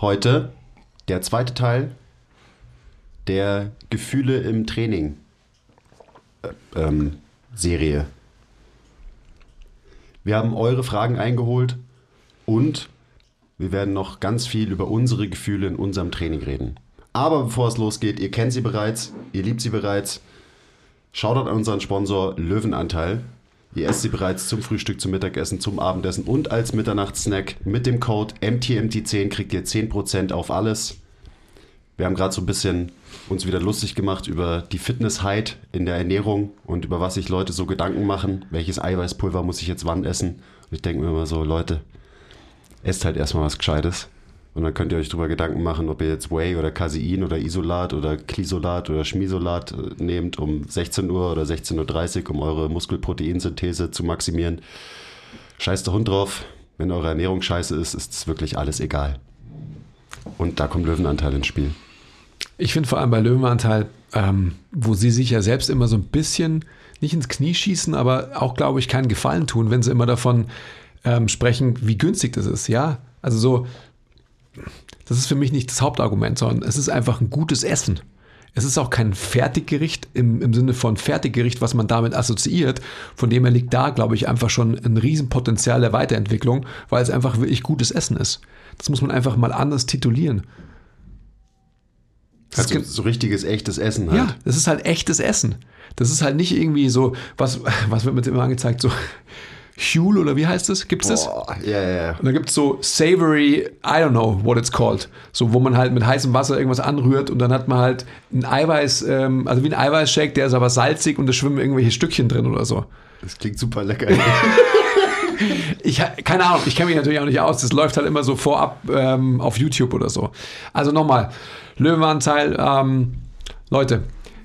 Heute der zweite Teil der Gefühle im Training äh, ähm, Serie. Wir haben eure Fragen eingeholt und wir werden noch ganz viel über unsere Gefühle in unserem Training reden. Aber bevor es losgeht, ihr kennt sie bereits, ihr liebt sie bereits. Schaut an unseren Sponsor Löwenanteil. Ihr esst sie bereits zum Frühstück, zum Mittagessen, zum Abendessen und als Mitternachtssnack. Mit dem Code MTMT10 kriegt ihr 10% auf alles. Wir haben gerade so ein bisschen uns wieder lustig gemacht über die Fitnessheit in der Ernährung und über was sich Leute so Gedanken machen. Welches Eiweißpulver muss ich jetzt wann essen? Und ich denke mir immer so, Leute, esst halt erstmal was Gescheites. Und dann könnt ihr euch darüber Gedanken machen, ob ihr jetzt Whey oder Casein oder Isolat oder Klisolat oder Schmisolat äh, nehmt um 16 Uhr oder 16.30 Uhr, um eure Muskelproteinsynthese zu maximieren. Scheiß der Hund drauf. Wenn eure Ernährung scheiße ist, ist es wirklich alles egal. Und da kommt Löwenanteil ins Spiel. Ich finde vor allem bei Löwenanteil, ähm, wo sie sich ja selbst immer so ein bisschen nicht ins Knie schießen, aber auch, glaube ich, keinen Gefallen tun, wenn sie immer davon ähm, sprechen, wie günstig das ist. Ja, also so, das ist für mich nicht das Hauptargument, sondern es ist einfach ein gutes Essen. Es ist auch kein Fertiggericht im, im Sinne von Fertiggericht, was man damit assoziiert. Von dem her liegt da, glaube ich, einfach schon ein Riesenpotenzial der Weiterentwicklung, weil es einfach wirklich gutes Essen ist. Das muss man einfach mal anders titulieren. Das also so richtiges, echtes Essen halt. Ja, das ist halt echtes Essen. Das ist halt nicht irgendwie so, was, was wird mir immer angezeigt, so Huel oder wie heißt das? Gibt es das? Ja, ja, ja. Und da gibt es so Savory, I don't know what it's called. So, wo man halt mit heißem Wasser irgendwas anrührt und dann hat man halt ein Eiweiß, ähm, also wie ein Eiweißshake, der ist aber salzig und da schwimmen irgendwelche Stückchen drin oder so. Das klingt super lecker. ich, keine Ahnung, ich kenne mich natürlich auch nicht aus. Das läuft halt immer so vorab ähm, auf YouTube oder so. Also nochmal, Löwenanteil, ähm, Leute,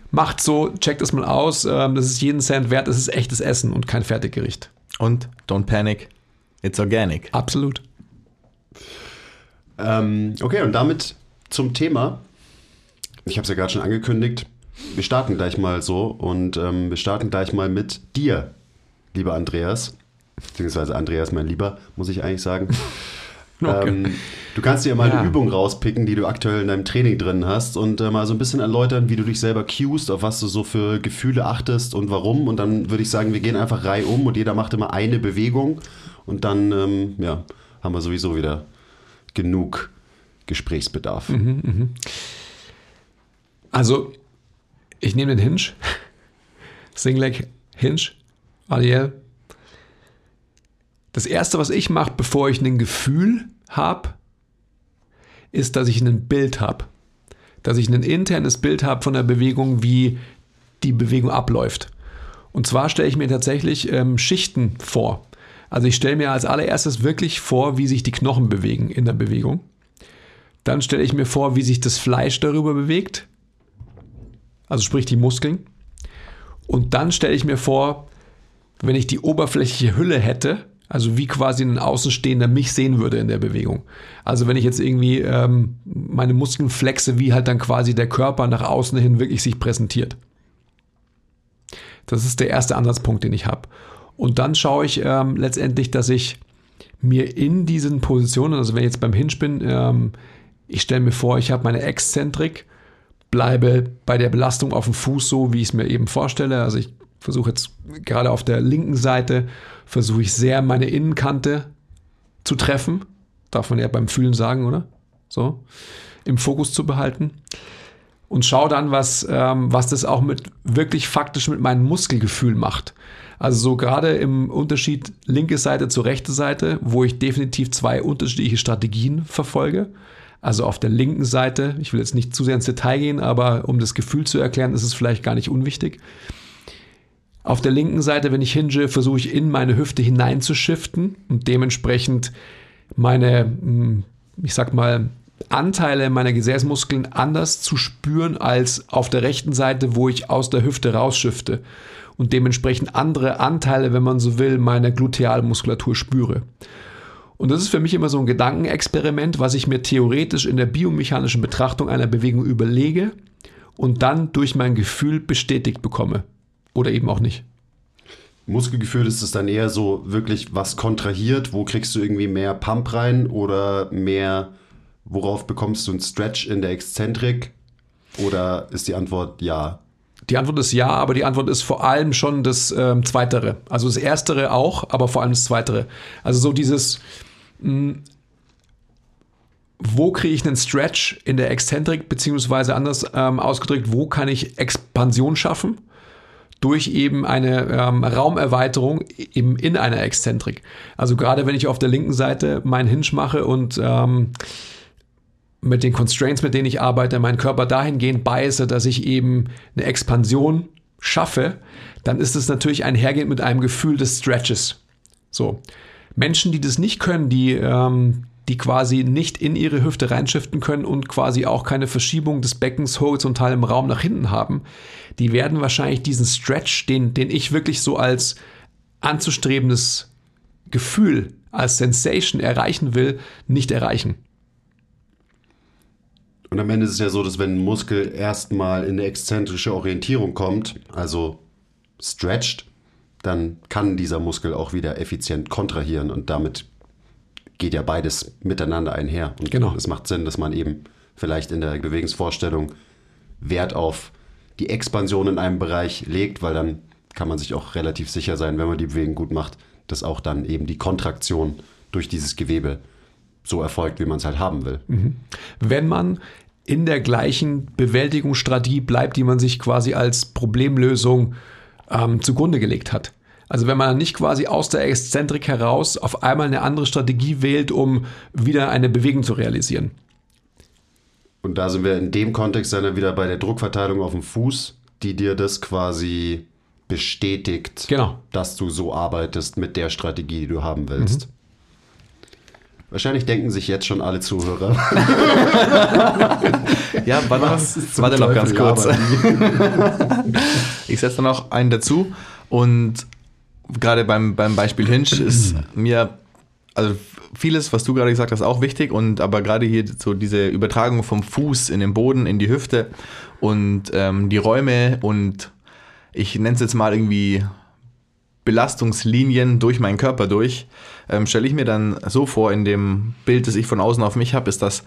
macht so, checkt es mal aus. Ähm, das ist jeden Cent wert. Es ist echtes Essen und kein Fertiggericht. Und don't panic, it's organic. Absolut. Ähm, okay, und damit zum Thema. Ich habe es ja gerade schon angekündigt. Wir starten gleich mal so und ähm, wir starten gleich mal mit dir, lieber Andreas. Beziehungsweise Andreas, mein Lieber, muss ich eigentlich sagen. Okay. Ähm, du kannst dir mal ja. eine Übung rauspicken, die du aktuell in deinem Training drin hast und äh, mal so ein bisschen erläutern, wie du dich selber cuest, auf was du so für Gefühle achtest und warum. Und dann würde ich sagen, wir gehen einfach rei um und jeder macht immer eine Bewegung und dann ähm, ja, haben wir sowieso wieder genug Gesprächsbedarf. Mhm, mh. Also, ich nehme den Hinge, Singleg Hinge, Ariel, das Erste, was ich mache, bevor ich ein Gefühl habe, ist, dass ich ein Bild habe. Dass ich ein internes Bild habe von der Bewegung, wie die Bewegung abläuft. Und zwar stelle ich mir tatsächlich ähm, Schichten vor. Also ich stelle mir als allererstes wirklich vor, wie sich die Knochen bewegen in der Bewegung. Dann stelle ich mir vor, wie sich das Fleisch darüber bewegt. Also sprich die Muskeln. Und dann stelle ich mir vor, wenn ich die oberflächliche Hülle hätte, also wie quasi ein Außenstehender mich sehen würde in der Bewegung. Also wenn ich jetzt irgendwie ähm, meine Muskeln flexe, wie halt dann quasi der Körper nach außen hin wirklich sich präsentiert. Das ist der erste Ansatzpunkt, den ich habe. Und dann schaue ich ähm, letztendlich, dass ich mir in diesen Positionen, also wenn ich jetzt beim Hinge bin, ähm, ich stelle mir vor, ich habe meine Exzentrik, bleibe bei der Belastung auf dem Fuß so, wie ich es mir eben vorstelle. Also ich versuche jetzt gerade auf der linken Seite, versuche ich sehr meine Innenkante zu treffen. Darf man ja beim Fühlen sagen, oder? So, im Fokus zu behalten. Und schau dann, was, ähm, was das auch mit wirklich faktisch mit meinem Muskelgefühl macht. Also so gerade im Unterschied linke Seite zu rechte Seite, wo ich definitiv zwei unterschiedliche Strategien verfolge. Also auf der linken Seite, ich will jetzt nicht zu sehr ins Detail gehen, aber um das Gefühl zu erklären, ist es vielleicht gar nicht unwichtig. Auf der linken Seite, wenn ich hinge, versuche ich in meine Hüfte hineinzuschiften und dementsprechend meine, hm, ich sag mal, Anteile meiner Gesäßmuskeln anders zu spüren als auf der rechten Seite, wo ich aus der Hüfte rausschifte und dementsprechend andere Anteile, wenn man so will, meiner Glutealmuskulatur spüre. Und das ist für mich immer so ein Gedankenexperiment, was ich mir theoretisch in der biomechanischen Betrachtung einer Bewegung überlege und dann durch mein Gefühl bestätigt bekomme. Oder eben auch nicht. Muskelgefühl ist es dann eher so wirklich was kontrahiert, wo kriegst du irgendwie mehr Pump rein oder mehr, worauf bekommst du einen Stretch in der Exzentrik? Oder ist die Antwort ja? Die Antwort ist ja, aber die Antwort ist vor allem schon das ähm, Zweitere. Also das Erstere auch, aber vor allem das Zweitere. Also so dieses, hm, wo kriege ich einen Stretch in der Exzentrik, beziehungsweise anders ähm, ausgedrückt, wo kann ich Expansion schaffen? Durch eben eine ähm, Raumerweiterung eben in einer Exzentrik. Also gerade wenn ich auf der linken Seite meinen Hinge mache und ähm, mit den Constraints, mit denen ich arbeite, meinen Körper dahingehend beiße, dass ich eben eine Expansion schaffe, dann ist es natürlich einhergehend mit einem Gefühl des Stretches. So. Menschen, die das nicht können, die, ähm, die quasi nicht in ihre Hüfte reinschiften können und quasi auch keine Verschiebung des Beckens horizontal im Raum nach hinten haben, die werden wahrscheinlich diesen Stretch, den, den ich wirklich so als anzustrebendes Gefühl, als Sensation erreichen will, nicht erreichen. Und am Ende ist es ja so, dass wenn ein Muskel erstmal in eine exzentrische Orientierung kommt, also stretched, dann kann dieser Muskel auch wieder effizient kontrahieren und damit geht ja beides miteinander einher. Und genau. es macht Sinn, dass man eben vielleicht in der Bewegungsvorstellung Wert auf die Expansion in einem Bereich legt, weil dann kann man sich auch relativ sicher sein, wenn man die Bewegung gut macht, dass auch dann eben die Kontraktion durch dieses Gewebe so erfolgt, wie man es halt haben will. Mhm. Wenn man in der gleichen Bewältigungsstrategie bleibt, die man sich quasi als Problemlösung ähm, zugrunde gelegt hat. Also wenn man nicht quasi aus der Exzentrik heraus auf einmal eine andere Strategie wählt, um wieder eine Bewegung zu realisieren. Und da sind wir in dem Kontext dann wieder bei der Druckverteilung auf dem Fuß, die dir das quasi bestätigt, genau. dass du so arbeitest mit der Strategie, die du haben willst. Mhm. Wahrscheinlich denken sich jetzt schon alle Zuhörer. ja, warte, warte noch ganz kurz. ich setze noch einen dazu und gerade beim, beim Beispiel Hinge ist mir, also vieles, was du gerade gesagt hast, auch wichtig und aber gerade hier so diese Übertragung vom Fuß in den Boden, in die Hüfte und ähm, die Räume und ich nenne es jetzt mal irgendwie Belastungslinien durch meinen Körper durch, ähm, stelle ich mir dann so vor in dem Bild, das ich von außen auf mich habe, ist, dass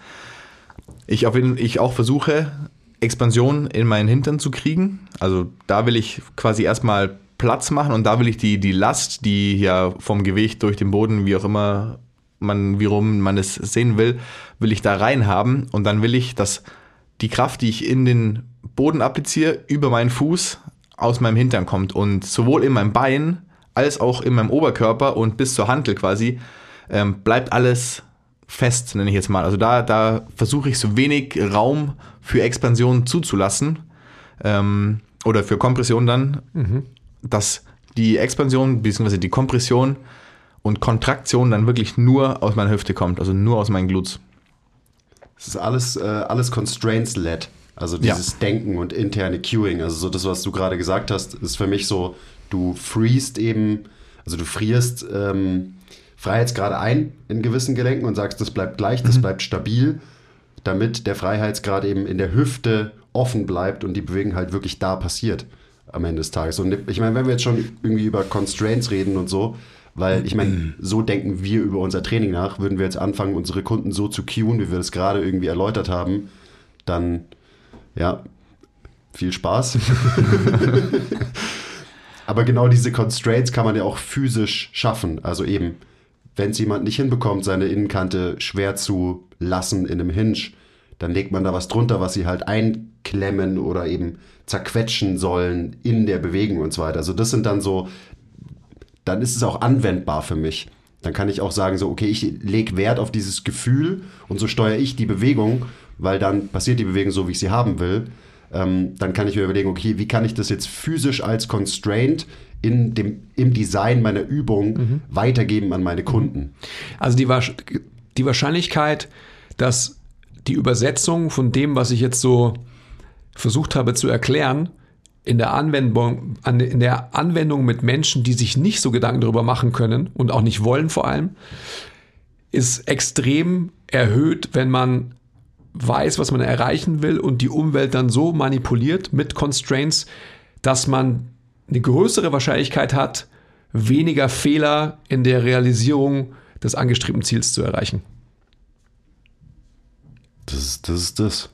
ich, auf jeden, ich auch versuche, Expansion in meinen Hintern zu kriegen. Also da will ich quasi erstmal Platz machen und da will ich die, die Last, die ja vom Gewicht durch den Boden, wie auch immer man, wie rum man es sehen will, will ich da rein haben und dann will ich, dass die Kraft, die ich in den Boden appliziere, über meinen Fuß aus meinem Hintern kommt und sowohl in meinem Bein als auch in meinem Oberkörper und bis zur Hantel quasi ähm, bleibt alles fest, nenne ich jetzt mal. Also da, da versuche ich so wenig Raum für Expansion zuzulassen ähm, oder für Kompression dann, mhm dass die Expansion bzw. die Kompression und Kontraktion dann wirklich nur aus meiner Hüfte kommt, also nur aus meinen Glutes. Es ist alles, äh, alles Constraints-led. Also dieses ja. Denken und interne Cueing. Also so das, was du gerade gesagt hast, ist für mich so, du freest eben, also du frierst ähm, Freiheitsgrade ein in gewissen Gelenken und sagst, das bleibt gleich, das mhm. bleibt stabil, damit der Freiheitsgrad eben in der Hüfte offen bleibt und die Bewegung halt wirklich da passiert am Ende des Tages. Und ich meine, wenn wir jetzt schon irgendwie über Constraints reden und so, weil ich meine, so denken wir über unser Training nach, würden wir jetzt anfangen, unsere Kunden so zu cueen, wie wir das gerade irgendwie erläutert haben, dann ja, viel Spaß. Aber genau diese Constraints kann man ja auch physisch schaffen. Also eben, wenn es jemand nicht hinbekommt, seine Innenkante schwer zu lassen in einem Hinge, dann legt man da was drunter, was sie halt einklemmen oder eben zerquetschen sollen in der Bewegung und so weiter. Also das sind dann so dann ist es auch anwendbar für mich. Dann kann ich auch sagen, so, okay, ich lege Wert auf dieses Gefühl und so steuere ich die Bewegung, weil dann passiert die Bewegung so, wie ich sie haben will. Ähm, dann kann ich mir überlegen, okay, wie kann ich das jetzt physisch als Constraint in dem, im Design meiner Übung mhm. weitergeben an meine Kunden. Also die, die Wahrscheinlichkeit, dass die Übersetzung von dem, was ich jetzt so versucht habe zu erklären, in der Anwendung, in der Anwendung mit Menschen, die sich nicht so Gedanken darüber machen können und auch nicht wollen vor allem, ist extrem erhöht, wenn man weiß, was man erreichen will und die Umwelt dann so manipuliert mit Constraints, dass man eine größere Wahrscheinlichkeit hat, weniger Fehler in der Realisierung des angestrebten Ziels zu erreichen. Das ist das. Ist das.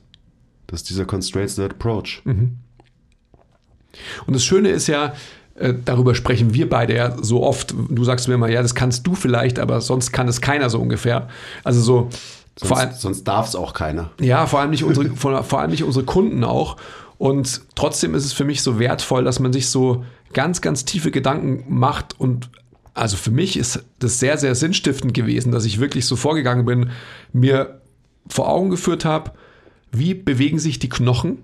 Das ist dieser Constraints-Led Approach. Mhm. Und das Schöne ist ja, äh, darüber sprechen wir beide ja so oft. Du sagst mir immer, ja, das kannst du vielleicht, aber sonst kann es keiner so ungefähr. Also so. Sonst, vor allem, sonst darf es auch keiner. Ja, vor allem, nicht unsere, vor, vor allem nicht unsere Kunden auch. Und trotzdem ist es für mich so wertvoll, dass man sich so ganz, ganz tiefe Gedanken macht. Und also für mich ist das sehr, sehr sinnstiftend gewesen, dass ich wirklich so vorgegangen bin, mir vor Augen geführt habe, wie bewegen sich die Knochen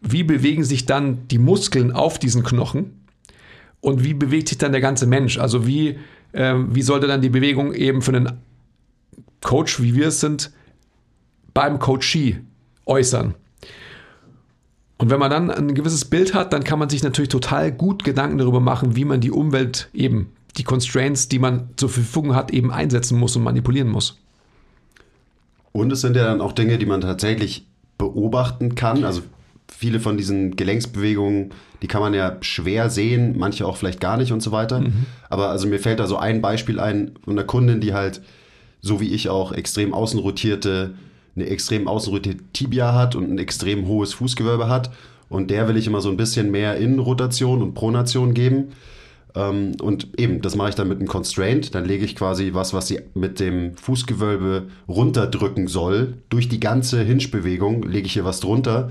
wie bewegen sich dann die Muskeln auf diesen Knochen und wie bewegt sich dann der ganze Mensch? Also wie, äh, wie sollte dann die Bewegung eben für einen Coach, wie wir es sind, beim Coachee äußern? Und wenn man dann ein gewisses Bild hat, dann kann man sich natürlich total gut Gedanken darüber machen, wie man die Umwelt eben, die Constraints, die man zur Verfügung hat, eben einsetzen muss und manipulieren muss. Und es sind ja dann auch Dinge, die man tatsächlich beobachten kann. Also viele von diesen Gelenksbewegungen, die kann man ja schwer sehen, manche auch vielleicht gar nicht und so weiter. Mhm. Aber also mir fällt da so ein Beispiel ein von einer Kundin, die halt, so wie ich auch, extrem außenrotierte, eine extrem außenrotierte Tibia hat und ein extrem hohes Fußgewölbe hat. Und der will ich immer so ein bisschen mehr Innenrotation und Pronation geben. Ähm, und eben, das mache ich dann mit einem Constraint. Dann lege ich quasi was, was sie mit dem Fußgewölbe runterdrücken soll. Durch die ganze Hinge-Bewegung lege ich hier was drunter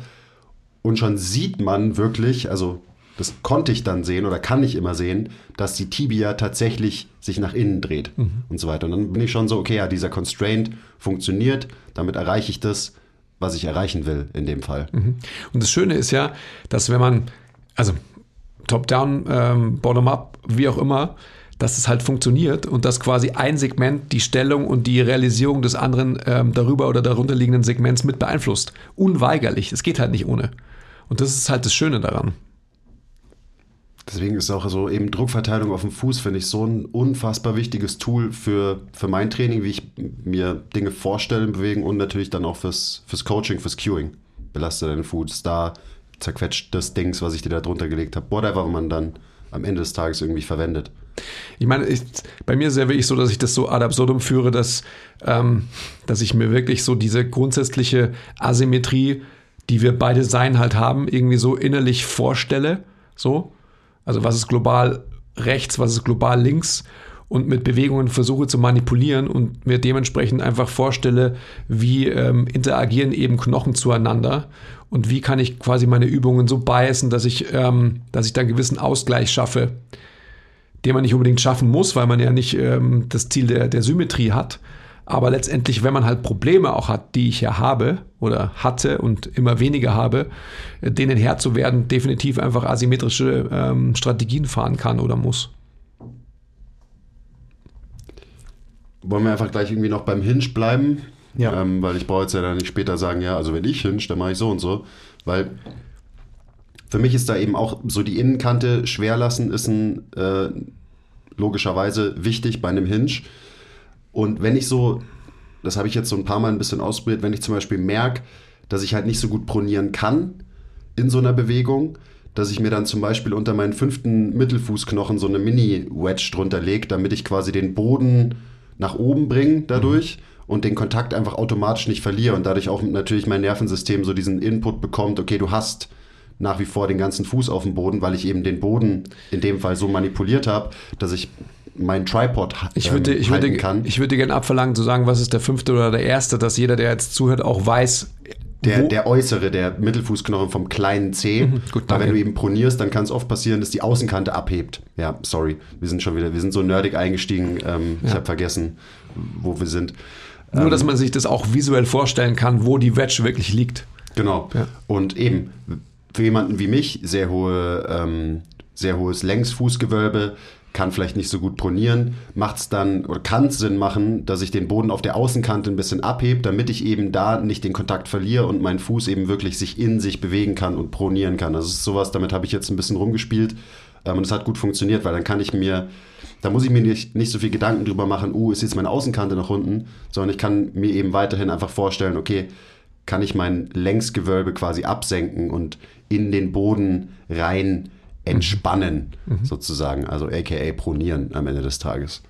und schon sieht man wirklich, also das konnte ich dann sehen oder kann ich immer sehen, dass die Tibia tatsächlich sich nach innen dreht mhm. und so weiter. Und dann bin ich schon so, okay, ja, dieser Constraint funktioniert, damit erreiche ich das, was ich erreichen will in dem Fall. Mhm. Und das Schöne ist ja, dass wenn man, also top-down, ähm, bottom-up, wie auch immer, dass es halt funktioniert und dass quasi ein Segment die Stellung und die Realisierung des anderen ähm, darüber oder darunter liegenden Segments mit beeinflusst. Unweigerlich. Es geht halt nicht ohne. Und das ist halt das Schöne daran. Deswegen ist auch so eben Druckverteilung auf dem Fuß, finde ich, so ein unfassbar wichtiges Tool für, für mein Training, wie ich mir Dinge vorstellen, bewegen und natürlich dann auch fürs, fürs Coaching, fürs Cueing. Belaste deinen Fuß, da zerquetscht das Dings, was ich dir da drunter gelegt habe. Whatever man dann am Ende des Tages irgendwie verwendet. Ich meine, ich, bei mir ist es ja wirklich so, dass ich das so ad absurdum führe, dass, ähm, dass ich mir wirklich so diese grundsätzliche Asymmetrie die wir beide sein halt haben, irgendwie so innerlich vorstelle. So. Also was ist global rechts, was ist global links und mit Bewegungen versuche zu manipulieren und mir dementsprechend einfach vorstelle, wie ähm, interagieren eben Knochen zueinander und wie kann ich quasi meine Übungen so beißen, dass ich, ähm, dass ich da einen gewissen Ausgleich schaffe, den man nicht unbedingt schaffen muss, weil man ja nicht ähm, das Ziel der, der Symmetrie hat. Aber letztendlich, wenn man halt Probleme auch hat, die ich ja habe oder hatte und immer weniger habe, äh, denen Herr zu werden, definitiv einfach asymmetrische ähm, Strategien fahren kann oder muss. Wollen wir einfach gleich irgendwie noch beim Hinge bleiben? Ja. Ähm, weil ich brauche jetzt ja dann nicht später sagen, ja, also wenn ich Hinge, dann mache ich so und so. Weil für mich ist da eben auch so die Innenkante schwer lassen, ist ein äh, logischerweise wichtig bei einem Hinge und wenn ich so, das habe ich jetzt so ein paar Mal ein bisschen ausprobiert, wenn ich zum Beispiel merke, dass ich halt nicht so gut pronieren kann in so einer Bewegung, dass ich mir dann zum Beispiel unter meinen fünften Mittelfußknochen so eine Mini-Wedge drunter lege, damit ich quasi den Boden nach oben bringe dadurch. Mhm und den Kontakt einfach automatisch nicht verliere und dadurch auch natürlich mein Nervensystem so diesen Input bekommt, okay, du hast nach wie vor den ganzen Fuß auf dem Boden, weil ich eben den Boden in dem Fall so manipuliert habe, dass ich mein Tripod ich würde, ähm, ich würde, kann. Ich würde gerne abverlangen zu sagen, was ist der fünfte oder der erste, dass jeder, der jetzt zuhört, auch weiß, Der, Wo- der äußere, der Mittelfußknochen vom kleinen C. Mhm, gut, Weil wenn du eben pronierst, dann kann es oft passieren, dass die Außenkante abhebt. Ja, sorry. Wir sind schon wieder, wir sind so nerdig eingestiegen. Ähm, Ich Ja. habe vergessen, wo wir sind. Nur, dass man sich das auch visuell vorstellen kann, wo die Wedge wirklich liegt. Genau. Ja. Und eben, für jemanden wie mich, sehr, hohe, ähm, sehr hohes Längsfußgewölbe, kann vielleicht nicht so gut pronieren, macht es dann oder kann es Sinn machen, dass ich den Boden auf der Außenkante ein bisschen abhebe, damit ich eben da nicht den Kontakt verliere und mein Fuß eben wirklich sich in sich bewegen kann und pronieren kann. Das ist sowas, damit habe ich jetzt ein bisschen rumgespielt ähm, und es hat gut funktioniert, weil dann kann ich mir, da muss ich mir nicht, nicht so viel Gedanken drüber machen, uh, ist jetzt meine Außenkante nach unten, sondern ich kann mir eben weiterhin einfach vorstellen, okay, kann ich mein Längsgewölbe quasi absenken und in den Boden rein entspannen, sozusagen. Also aka pronieren am Ende des Tages.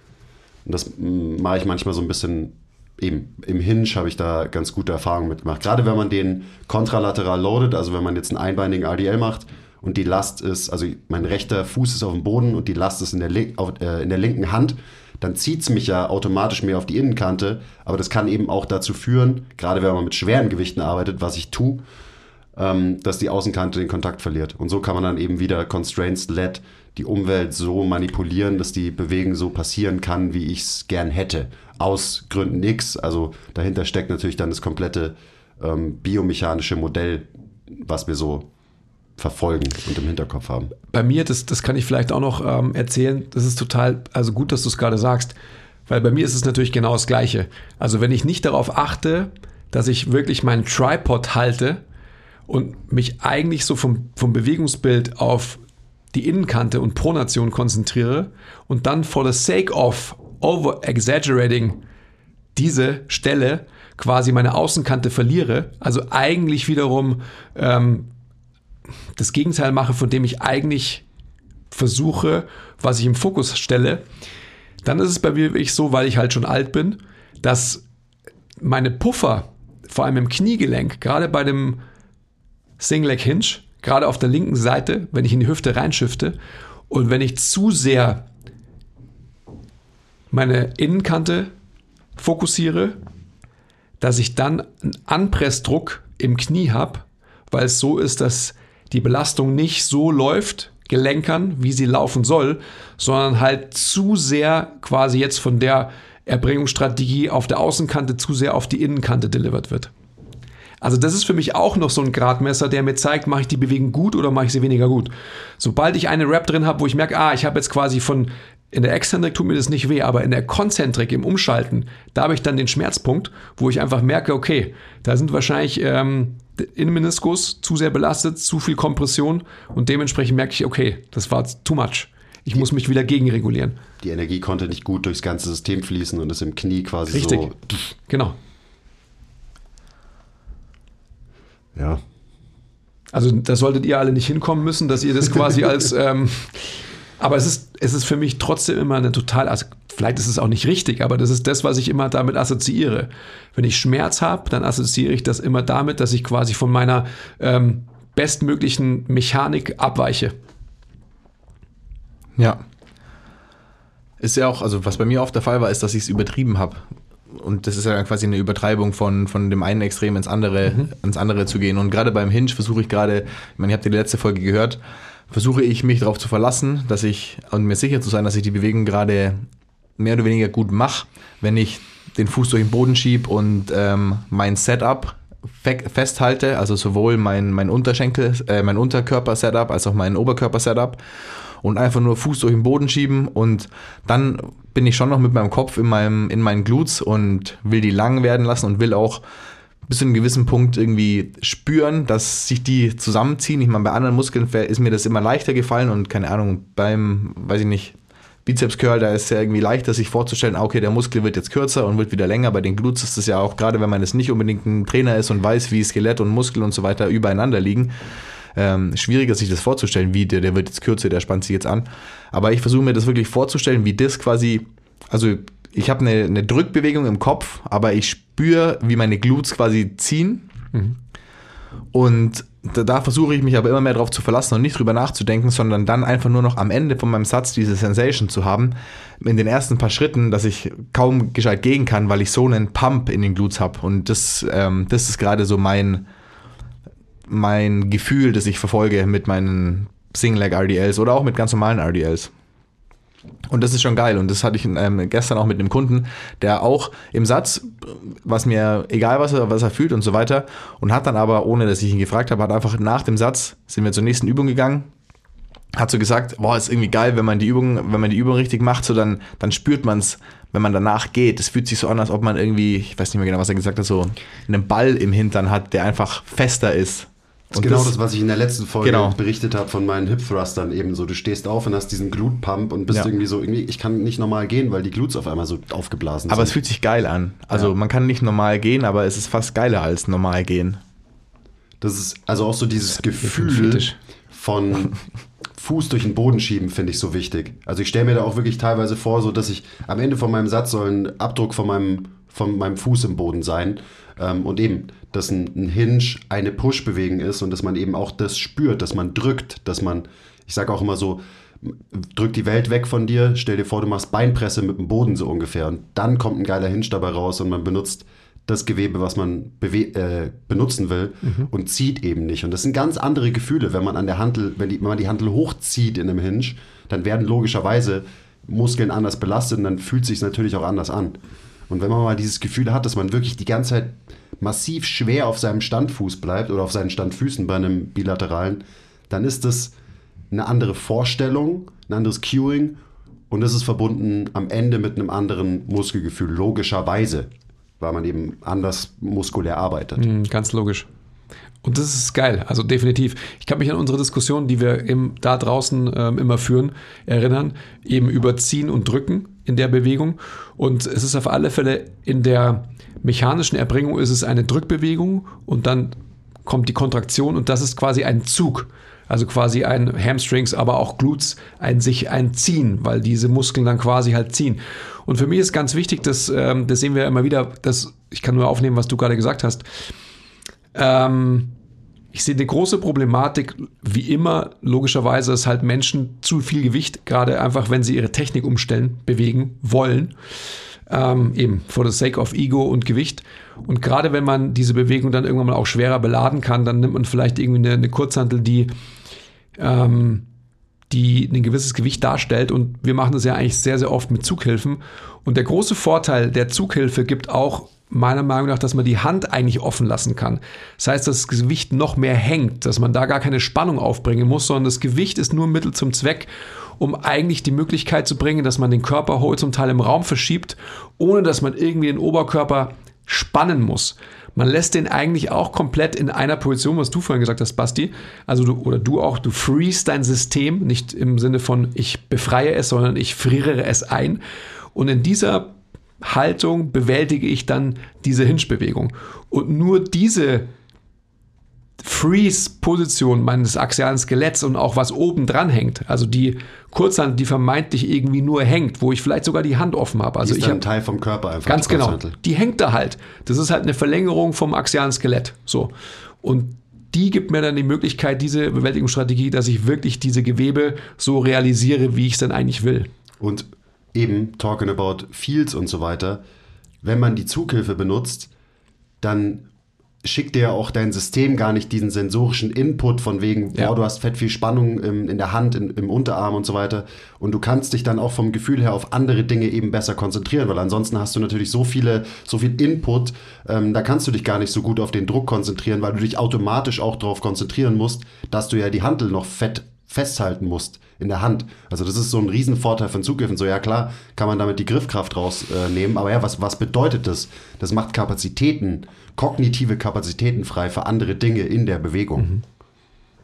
Und das mm, mache ich manchmal so ein bisschen, eben im Hinge habe ich da ganz gute Erfahrungen mitgemacht. Gerade wenn man den kontralateral loadet, also wenn man jetzt einen einbeinigen RDL macht und die Last ist, also mein rechter Fuß ist auf dem Boden und die Last ist in der, link, auf, äh, in der linken Hand, dann zieht es mich ja automatisch mehr auf die Innenkante. Aber das kann eben auch dazu führen, gerade wenn man mit schweren Gewichten arbeitet, was ich tue, ähm, dass die Außenkante den Kontakt verliert. Und so kann man dann eben wieder Constraints-led die Umwelt so manipulieren, dass die Bewegung so passieren kann, wie ich es gern hätte. Aus Gründen X. Also dahinter steckt natürlich dann das komplette ähm, biomechanische Modell, was wir so verfolgen und im Hinterkopf haben. bei mir, das, das kann ich vielleicht auch noch ähm, erzählen, das ist total, also gut, dass du es gerade sagst, weil bei mir ist es natürlich genau das Gleiche. Also wenn ich nicht darauf achte, dass ich wirklich meinen Tripod halte und mich eigentlich so vom, vom Bewegungsbild auf die Innenkante und Pronation konzentriere und dann for the sake of over exaggerating diese Stelle quasi meine Außenkante verliere, also eigentlich wiederum ähm, das Gegenteil mache, von dem ich eigentlich versuche, was ich im Fokus stelle, dann ist es bei mir wirklich so, weil ich halt schon alt bin, dass meine Puffer, vor allem im Kniegelenk, gerade bei dem Single Leg Hinge, gerade auf der linken Seite, wenn ich in die Hüfte reinschifte und wenn ich zu sehr meine Innenkante fokussiere, dass ich dann einen Anpressdruck im Knie habe, weil es so ist, dass die Belastung nicht so läuft, gelenkern, wie sie laufen soll, sondern halt zu sehr quasi jetzt von der Erbringungsstrategie auf der Außenkante zu sehr auf die Innenkante delivered wird. Also das ist für mich auch noch so ein Gradmesser, der mir zeigt, mache ich die Bewegung gut oder mache ich sie weniger gut. Sobald ich eine Rap drin habe, wo ich merke, ah, ich habe jetzt quasi von in der Exzentrik tut mir das nicht weh, aber in der Konzentrik im Umschalten, da habe ich dann den Schmerzpunkt, wo ich einfach merke, okay, da sind wahrscheinlich ähm, Innenmeniskus zu sehr belastet, zu viel Kompression und dementsprechend merke ich, okay, das war too much. Ich muss mich wieder gegenregulieren. Die Energie konnte nicht gut durchs ganze System fließen und ist im Knie quasi Richtig. so. Genau. Ja. Also da solltet ihr alle nicht hinkommen müssen, dass ihr das quasi als... Ähm, aber es ist, es ist für mich trotzdem immer eine total, also vielleicht ist es auch nicht richtig, aber das ist das, was ich immer damit assoziiere. Wenn ich Schmerz habe, dann assoziiere ich das immer damit, dass ich quasi von meiner ähm, bestmöglichen Mechanik abweiche. Ja. Ist ja auch, also was bei mir oft der Fall war, ist, dass ich es übertrieben habe. Und das ist ja quasi eine Übertreibung von, von dem einen Extrem ins andere, ins andere zu gehen. Und gerade beim Hinge versuche ich gerade, ich meine, ihr habt ja die letzte Folge gehört, versuche ich mich darauf zu verlassen, dass ich, und mir sicher zu sein, dass ich die Bewegung gerade mehr oder weniger gut mache, wenn ich den Fuß durch den Boden schiebe und ähm, mein Setup fe festhalte, also sowohl mein, mein Unterschenkel, äh, mein Unterkörper-Setup als auch mein Oberkörper-Setup und einfach nur Fuß durch den Boden schieben und dann bin ich schon noch mit meinem Kopf in, meinem, in meinen Glutes und will die lang werden lassen und will auch bis zu einem gewissen Punkt irgendwie spüren, dass sich die zusammenziehen. Ich meine, bei anderen Muskeln ist mir das immer leichter gefallen und keine Ahnung, beim, weiß ich nicht, Bizeps Curl, da ist es ja irgendwie leichter, sich vorzustellen, ah, okay, der Muskel wird jetzt kürzer und wird wieder länger. Bei den Glutes ist es ja auch, gerade wenn man jetzt nicht unbedingt ein Trainer ist und weiß, wie Skelett und Muskel und so weiter übereinander liegen, ähm, schwieriger sich das vorzustellen, wie der, der wird jetzt kürzer, der spannt sich jetzt an. Aber ich versuche mir das wirklich vorzustellen, wie das quasi, also ich habe eine, eine Drückbewegung im Kopf, aber ich spüre, wie meine Glutes quasi ziehen. Und da, da versuche ich mich aber immer mehr darauf zu verlassen und nicht drüber nachzudenken, sondern dann einfach nur noch am Ende von meinem Satz diese Sensation zu haben, in den ersten paar Schritten, dass ich kaum gescheit gehen kann, weil ich so einen Pump in den Glutes habe. Und das, ähm, das ist gerade so mein, mein Gefühl, das ich verfolge mit meinen Single-Leg-RDLs oder auch mit ganz normalen RDLs. Und das ist schon geil. Und das hatte ich ähm, gestern auch mit einem Kunden, der auch im Satz, was mir egal was er, was er fühlt und so weiter, und hat dann aber, ohne dass ich ihn gefragt habe, hat einfach nach dem Satz, sind wir zur nächsten Übung gegangen, hat so gesagt, boah, ist irgendwie geil, wenn man die Übung, wenn man die Übung richtig macht, so dann, dann spürt man es, wenn man danach geht. Es fühlt sich so an, als ob man irgendwie, ich weiß nicht mehr genau, was er gesagt hat, so einen Ball im Hintern hat, der einfach fester ist. Das ist genau das, was ich in der letzten Folge Genau. berichtet habe von meinen Hip Thrustern eben so. Du stehst auf und hast diesen Glut-Pump und bist Ja. irgendwie so, irgendwie, ich kann nicht normal gehen, weil die Glutes auf einmal so aufgeblasen Aber es sind. fühlt sich geil an. Also Ja. man kann nicht normal gehen, aber es ist fast geiler als normal gehen. Das ist also auch so dieses Gefühl von Fuß durch den Boden schieben, finde ich so wichtig. Also ich stelle mir da auch wirklich teilweise vor, so dass ich am Ende von meinem Satz soll ein Abdruck von meinem, von meinem Fuß im Boden sein. Ähm, und eben, dass ein, ein Hinge eine Push-Bewegung ist und dass man eben auch das spürt, dass man drückt, dass man, ich sage auch immer so, drück die Welt weg von dir, stell dir vor, du machst Beinpresse mit dem Boden so ungefähr. Und dann kommt ein geiler Hinge dabei raus und man benutzt das Gewebe, was man äh, benutzen will und zieht eben nicht. Und das sind ganz andere Gefühle, wenn man an der Handel, wenn, die, wenn man die Handel hochzieht in einem Hinge, dann werden logischerweise Muskeln anders belastet und dann fühlt sich natürlich auch anders an. Und wenn man mal dieses Gefühl hat, dass man wirklich die ganze Zeit massiv schwer auf seinem Standfuß bleibt oder auf seinen Standfüßen bei einem bilateralen, dann ist das eine andere Vorstellung, ein anderes Cueing und das ist verbunden am Ende mit einem anderen Muskelgefühl, logischerweise, weil man eben anders muskulär arbeitet. Mhm, ganz logisch. Und das ist geil, also definitiv. Ich kann mich an unsere Diskussion, die wir im, da draußen ähm, immer führen, erinnern, eben über Ziehen und Drücken in der Bewegung. Und es ist auf alle Fälle in der mechanischen Erbringung ist es eine Drückbewegung und dann kommt die Kontraktion und das ist quasi ein Zug. Also quasi ein Hamstrings, aber auch Glutes, ein sich ein Ziehen, weil diese Muskeln dann quasi halt ziehen. Und für mich ist ganz wichtig, dass, ähm, das sehen wir immer wieder, dass, ich kann nur aufnehmen, was du gerade gesagt hast, ähm, ich sehe eine große Problematik, wie immer, logischerweise, dass halt Menschen zu viel Gewicht, gerade einfach, wenn sie ihre Technik umstellen, bewegen wollen. Ähm, eben, for the sake of Ego und Gewicht. Und gerade wenn man diese Bewegung dann irgendwann mal auch schwerer beladen kann, dann nimmt man vielleicht irgendwie eine, eine Kurzhantel, die, ähm, die ein gewisses Gewicht darstellt. Und wir machen das ja eigentlich sehr, sehr oft mit Zughilfen. Und der große Vorteil der Zughilfe gibt auch meiner Meinung nach, dass man die Hand eigentlich offen lassen kann. Das heißt, dass das Gewicht noch mehr hängt, dass man da gar keine Spannung aufbringen muss, sondern das Gewicht ist nur Mittel zum Zweck, um eigentlich die Möglichkeit zu bringen, dass man den Körper horizontal im Raum verschiebt, ohne dass man irgendwie den Oberkörper spannen muss. Man lässt den eigentlich auch komplett in einer Position, was du vorhin gesagt hast, Basti. Also du oder du auch, du freest dein System, nicht im Sinne von ich befreie es, sondern ich friere es ein. Und in dieser Haltung bewältige ich dann diese Hinge-Bewegung. Und nur diese Freeze-Position meines axialen Skeletts und auch was oben dran hängt, also die Kurzhand, die vermeintlich irgendwie nur hängt, wo ich vielleicht sogar die Hand offen habe. Also ist ich habe ein Teil vom Körper einfach. Ganz die genau. Die hängt da halt. Das ist halt eine Verlängerung vom axialen Skelett. So. Und die gibt mir dann die Möglichkeit, diese Bewältigungsstrategie, dass ich wirklich diese Gewebe so realisiere, wie ich es dann eigentlich will. Und eben, talking about Fields und so weiter, wenn man die Zughilfe benutzt, dann schickt dir auch dein System gar nicht diesen sensorischen Input von wegen, Ja. boah, du hast fett viel Spannung im, in der Hand, in, im Unterarm und so weiter. Und du kannst dich dann auch vom Gefühl her auf andere Dinge eben besser konzentrieren, weil ansonsten hast du natürlich so viele, so viel Input, ähm, da kannst du dich gar nicht so gut auf den Druck konzentrieren, weil du dich automatisch auch darauf konzentrieren musst, dass du ja die Handel noch fett festhalten musst in der Hand. Also das ist so ein Riesenvorteil von Zugriffen. So ja klar, kann man damit die Griffkraft rausnehmen, äh, aber ja, was, was bedeutet das? Das macht Kapazitäten, kognitive Kapazitäten frei für andere Dinge in der Bewegung.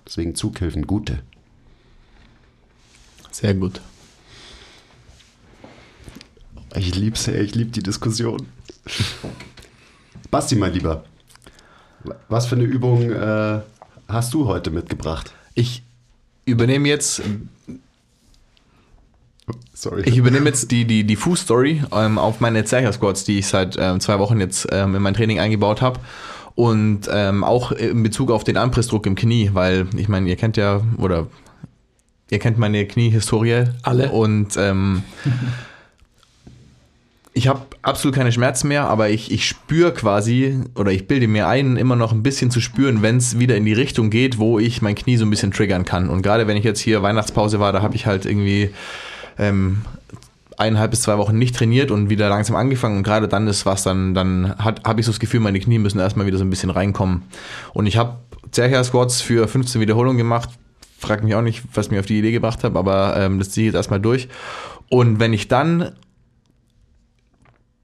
Deswegen Zughilfen gute. Sehr gut. Ich lieb's, ey, ich lieb die Diskussion. Basti, mein Lieber, was für eine Übung äh, hast du heute mitgebracht? Ich übernehme jetzt, Sorry. ich übernehme jetzt die, die, die Fußstory ähm, auf meine Zercher Squats, die ich seit ähm, zwei Wochen jetzt ähm, in mein Training eingebaut habe. Und ähm, auch in Bezug auf den Anpressdruck im Knie, weil ich meine, ihr kennt ja, oder ihr kennt meine Kniehistorie. Alle. Und ähm, ich habe absolut keine Schmerzen mehr, aber ich, ich spüre quasi oder ich bilde mir ein, immer noch ein bisschen zu spüren, wenn es wieder in die Richtung geht, wo ich mein Knie so ein bisschen triggern kann. Und gerade wenn ich jetzt hier Weihnachtspause war, da habe ich halt irgendwie ähm, eineinhalb bis zwei Wochen nicht trainiert und wieder langsam angefangen. Und gerade dann ist was, dann, dann habe ich so das Gefühl, meine Knie müssen erstmal wieder so ein bisschen reinkommen. Und ich habe Zercher Squats für 15 Wiederholungen gemacht. Frag mich auch nicht, was mir auf die Idee gebracht habe, aber ähm, das ziehe ich jetzt erstmal durch. Und wenn ich dann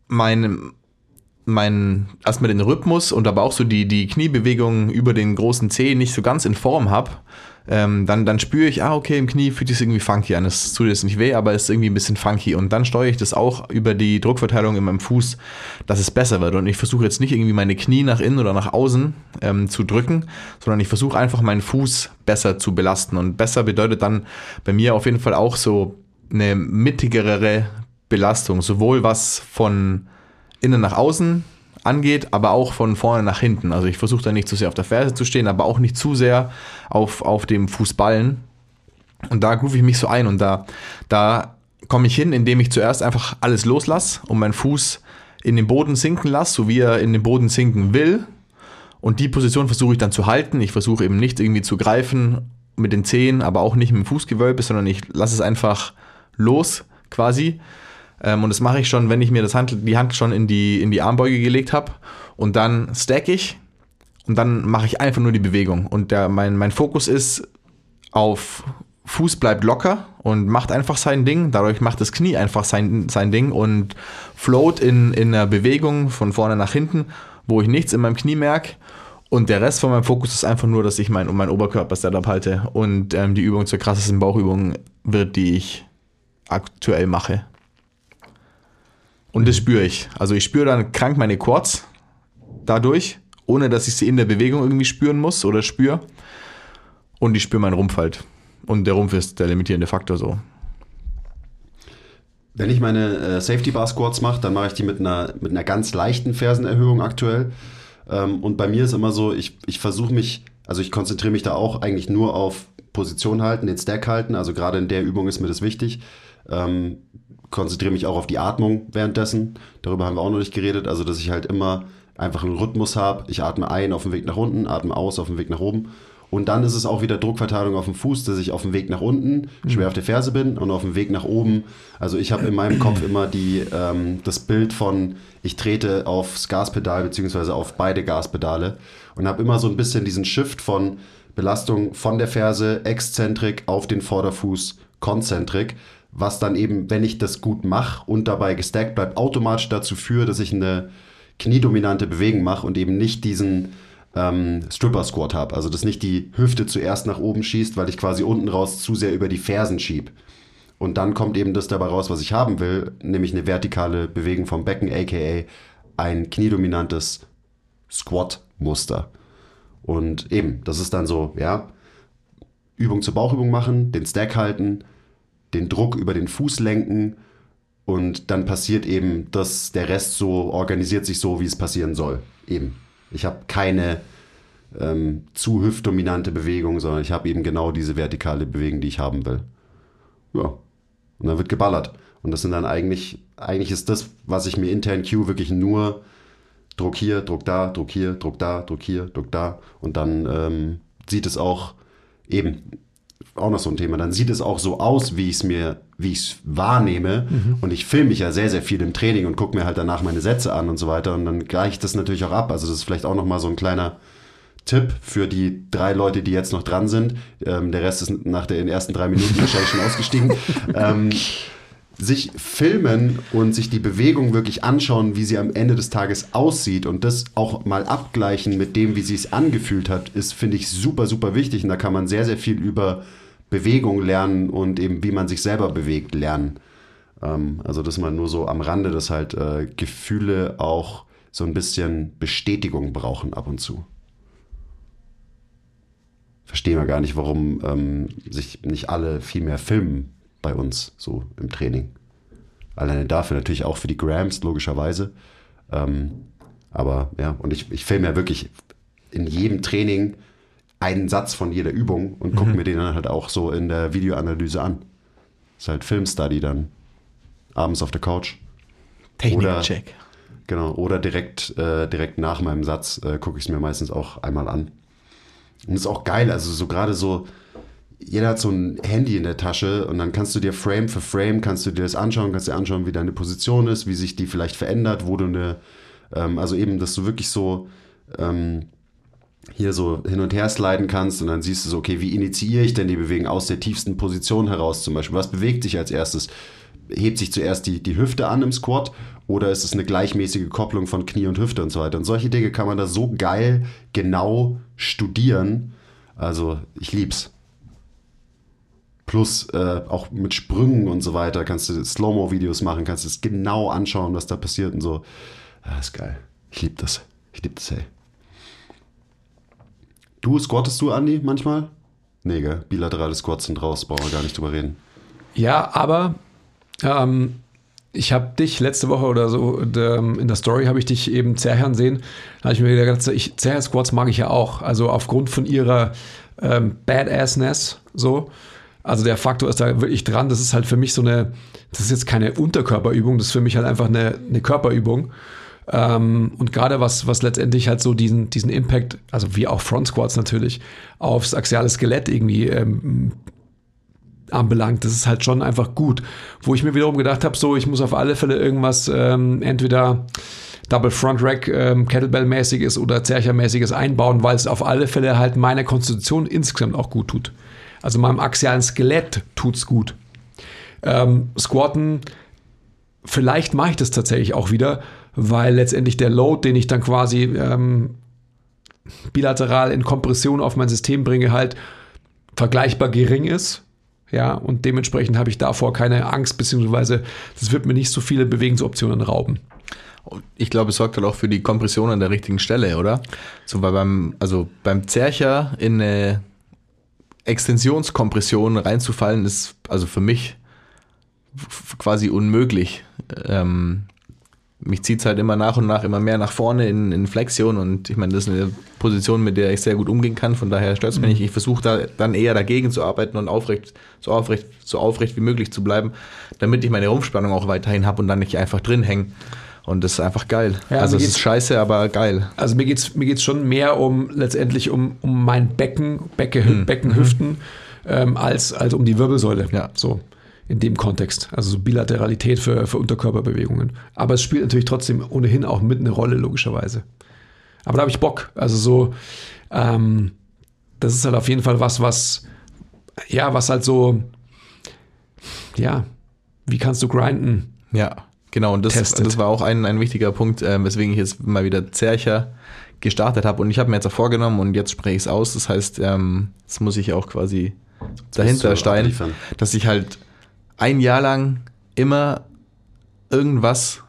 mein, mein, erstmal den Rhythmus und aber auch so die, die Kniebewegungen über den großen Zeh nicht so ganz in Form habe, ähm, dann, dann spüre ich, ah, okay, im Knie fühlt sich irgendwie funky an. Es tut jetzt nicht weh, aber es ist irgendwie ein bisschen funky. Und dann steuere ich das auch über die Druckverteilung in meinem Fuß, dass es besser wird. Und ich versuche jetzt nicht irgendwie meine Knie nach innen oder nach außen ähm, zu drücken, sondern ich versuche einfach meinen Fuß besser zu belasten. Und besser bedeutet dann bei mir auf jeden Fall auch so eine mittigere Belastung, sowohl was von innen nach außen angeht, aber auch von vorne nach hinten. Also ich versuche da nicht zu sehr auf der Ferse zu stehen, aber auch nicht zu sehr auf, auf dem Fußballen. Und da rufe ich mich so ein und da, da komme ich hin, indem ich zuerst einfach alles loslasse und meinen Fuß in den Boden sinken lasse, so wie er in den Boden sinken will. Und die Position versuche ich dann zu halten. Ich versuche eben nicht irgendwie zu greifen mit den Zehen, aber auch nicht mit dem Fußgewölbe, sondern ich lasse es einfach los quasi ähm, und das mache ich schon, wenn ich mir das Hand, die Hand schon in die, in die Armbeuge gelegt habe. Und dann stack ich und dann mache ich einfach nur die Bewegung. Und der, mein, mein Fokus ist auf Fuß bleibt locker und macht einfach sein Ding. Dadurch macht das Knie einfach sein, sein Ding und float in, in einer Bewegung von vorne nach hinten, wo ich nichts in meinem Knie merke. Und der Rest von meinem Fokus ist einfach nur, dass ich mein, um meinen Oberkörper-Setup halte. Und ähm, die Übung zur krassesten Bauchübung wird, die ich aktuell mache. Und das spüre ich. Also ich spüre dann krank meine Quads dadurch, ohne dass ich sie in der Bewegung irgendwie spüren muss oder spüre. Und ich spüre meinen Rumpf halt. Und der Rumpf ist der limitierende Faktor so. Wenn ich meine äh, Safety Bar Squats mache, dann mache ich die mit einer, mit einer ganz leichten Fersenerhöhung aktuell. Ähm, und bei mir ist immer so, ich, ich versuche mich, also ich konzentriere mich da auch eigentlich nur auf Position halten, den Stack halten. Also gerade in der Übung ist mir das wichtig. Ähm, konzentriere mich auch auf die Atmung währenddessen. Darüber haben wir auch noch nicht geredet. Also, dass ich halt immer einfach einen Rhythmus habe. Ich atme ein auf dem Weg nach unten, atme aus auf dem Weg nach oben. Und dann ist es auch wieder Druckverteilung auf dem Fuß, dass ich auf dem Weg nach unten schwer mhm. auf der Ferse bin und auf dem Weg nach oben. Also ich habe in meinem Kopf immer die, ähm, das Bild von, ich trete aufs Gaspedal beziehungsweise auf beide Gaspedale und habe immer so ein bisschen diesen Shift von Belastung von der Ferse, Exzentrik auf den Vorderfuß, Konzentrik was dann eben, wenn ich das gut mache und dabei gestackt bleibt, automatisch dazu führt, dass ich eine kniedominante Bewegung mache und eben nicht diesen ähm, Stripper-Squat habe. Also dass nicht die Hüfte zuerst nach oben schießt, weil ich quasi unten raus zu sehr über die Fersen schieb. Und dann kommt eben das dabei raus, was ich haben will, nämlich eine vertikale Bewegung vom Becken, aka ein kniedominantes Squat-Muster. Und eben, das ist dann so, ja, Übung zur Bauchübung machen, den Stack halten, den Druck über den Fuß lenken und dann passiert eben, dass der Rest so organisiert sich so, wie es passieren soll. Eben. Ich habe keine ähm, zu hüftdominante Bewegung, sondern ich habe eben genau diese vertikale Bewegung, die ich haben will. Ja. Und dann wird geballert. Und das sind dann eigentlich, eigentlich ist das, was ich mir intern cue, wirklich nur Druck hier, Druck da, Druck hier, Druck da, Druck hier, Druck da. Und dann ähm, sieht es auch eben auch noch so ein Thema. Dann sieht es auch so aus, wie ich es mir, wie ich es wahrnehme. Mhm. Und ich filme mich ja sehr, sehr viel im Training und gucke mir halt danach meine Sätze an und so weiter. Und dann gleiche ich das natürlich auch ab. Also das ist vielleicht auch noch mal so ein kleiner Tipp für die drei Leute, die jetzt noch dran sind. Ähm, der Rest ist nach den ersten drei Minuten wahrscheinlich schon ausgestiegen. Ähm, sich filmen und sich die Bewegung wirklich anschauen, wie sie am Ende des Tages aussieht und das auch mal abgleichen mit dem, wie sie es angefühlt hat, ist, finde ich, super, super wichtig. Und da kann man sehr, sehr viel über Bewegung lernen und eben, wie man sich selber bewegt, lernen. Ähm, also, dass man nur so am Rande, dass halt äh, Gefühle auch so ein bisschen Bestätigung brauchen ab und zu. Verstehen wir gar nicht, warum ähm, sich nicht alle viel mehr filmen bei uns so im Training. Alleine dafür natürlich auch für die Grams, logischerweise. Ähm, aber ja, und ich, ich filme ja wirklich in jedem Training einen Satz von jeder Übung und gucke mhm. mir den dann halt auch so in der Videoanalyse an. Ist halt Filmstudy dann. Abends auf der Couch. Technik-Check. Genau, oder direkt, äh, direkt nach meinem Satz äh, gucke ich es mir meistens auch einmal an. Und ist auch geil, also so gerade so, jeder hat so ein Handy in der Tasche und dann kannst du dir Frame für Frame, kannst du dir das anschauen, kannst dir anschauen, wie deine Position ist, wie sich die vielleicht verändert, wo du eine, ähm, also eben, dass du wirklich so ähm, hier so hin und her sliden kannst und dann siehst du so, okay, wie initiiere ich denn die Bewegung aus der tiefsten Position heraus zum Beispiel? Was bewegt sich als erstes? Hebt sich zuerst die, die Hüfte an im Squat oder ist es eine gleichmäßige Kopplung von Knie und Hüfte und so weiter? Und solche Dinge kann man da so geil genau studieren. Also ich lieb's. Plus äh, auch mit Sprüngen und so weiter kannst du Slow-Mo-Videos machen, kannst es genau anschauen, was da passiert und so. Ja, ist geil. Ich lieb das. Ich lieb das, hey. Du, squattest du, Andi, manchmal? Nee, gell? Bilaterale Squats sind raus, brauchen wir gar nicht drüber reden. Ja, aber ähm, ich habe dich letzte Woche oder so ähm, in der Story habe ich dich eben zerhern sehen. Da habe ich mir gedacht, ich, Zerher Squats mag ich ja auch. Also aufgrund von ihrer ähm, Badassness so. Also der Faktor ist da wirklich dran. Das ist halt für mich so eine, das ist jetzt keine Unterkörperübung, das ist für mich halt einfach eine, eine Körperübung. Ähm, und gerade was, was letztendlich halt so diesen, diesen Impact, also wie auch Front Squats natürlich, aufs axiale Skelett irgendwie ähm, anbelangt, das ist halt schon einfach gut. Wo ich mir wiederum gedacht habe, so, ich muss auf alle Fälle irgendwas ähm, entweder Double Front Rack ähm, Kettlebell-mäßiges oder Zercher-mäßiges einbauen, weil es auf alle Fälle halt meiner Konstitution insgesamt auch gut tut. Also meinem axialen Skelett tut's gut. Ähm, Squatten, vielleicht mache ich das tatsächlich auch wieder, weil letztendlich der Load, den ich dann quasi ähm, bilateral in Kompression auf mein System bringe, halt vergleichbar gering ist. Ja, und dementsprechend habe ich davor keine Angst, beziehungsweise das wird mir nicht so viele Bewegungsoptionen rauben. Ich glaube, es sorgt halt auch für die Kompression an der richtigen Stelle, oder? So, weil beim, also beim Zercher in eine Extensionskompression reinzufallen, ist also für mich quasi unmöglich. Ähm, mich zieht es halt immer nach und nach immer mehr nach vorne in, in Flexion und ich meine, das ist eine Position, mit der ich sehr gut umgehen kann, von daher stört es mich nicht. Ich versuche da dann eher dagegen zu arbeiten und aufrecht, so aufrecht, so aufrecht wie möglich zu bleiben, damit ich meine Rumpfspannung auch weiterhin habe und dann nicht einfach drin hänge. Und das ist einfach geil. Ja, also es ist scheiße, aber geil. Also mir geht's mir geht's schon mehr um letztendlich um, um mein Becken, Becke, Becken, Hüften, ähm, als, als um die Wirbelsäule. Ja. So in dem Kontext. Also so Bilateralität für, für Unterkörperbewegungen. Aber es spielt natürlich trotzdem ohnehin auch mit eine Rolle, logischerweise. Aber da habe ich Bock. Also so, ähm, das ist halt auf jeden Fall was, was, ja, was halt so, ja, wie kannst du grinden? Ja, genau. Und das, Testet. das war auch ein, ein wichtiger Punkt, ähm, weswegen ich jetzt mal wieder Zercher gestartet habe. Und ich habe mir jetzt auch vorgenommen und jetzt spreche ich es aus. Das heißt, ähm, jetzt muss ich auch quasi dahinter du stehen, abliefern. dass ich halt ein Jahr lang immer irgendwas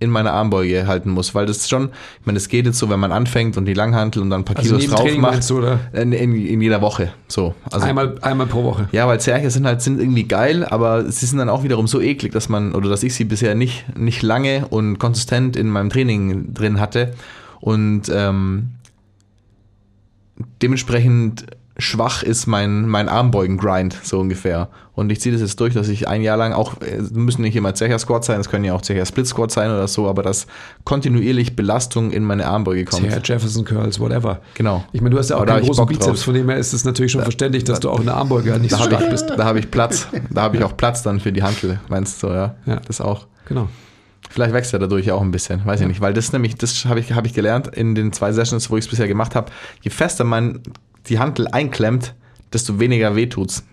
in meiner Armbeuge halten muss, weil das schon, ich meine, das geht jetzt so, wenn man anfängt und die Langhantel und dann ein paar Also Kilos drauf macht, du, oder? in, in, in jeder Woche, so. Also einmal, einmal pro Woche. ja, weil Zerche sind halt sind irgendwie geil, aber sie sind dann auch wiederum so eklig, dass man oder dass ich sie bisher nicht nicht lange und konsistent in meinem Training drin hatte und ähm, dementsprechend schwach ist mein mein Armbeugen-Grind so ungefähr. Und ich ziehe das jetzt durch, dass ich ein Jahr lang auch äh, müssen nicht immer Zercher Squats sein, es können ja auch Zercher Split Squats sein oder so, aber dass kontinuierlich Belastung in meine Armbeuge kommt. Tja, Jefferson Curls, whatever. Genau. Ich meine, du hast ja auch da ich großen Bizeps, drauf. von dem her ist es natürlich schon verständlich, dass du auch in der Armbeuge nicht Da so habe stark ich, bist. da hab ich Platz. Da habe ich auch Platz dann für die Hantel, meinst du, ja? Ja. Das auch. Genau. Vielleicht wächst er dadurch auch ein bisschen, weiß ich nicht, weil das nämlich, das habe ich, hab ich gelernt in den zwei Sessions, wo ich es bisher gemacht habe. Je fester man die Hantel einklemmt, desto weniger wehtut's.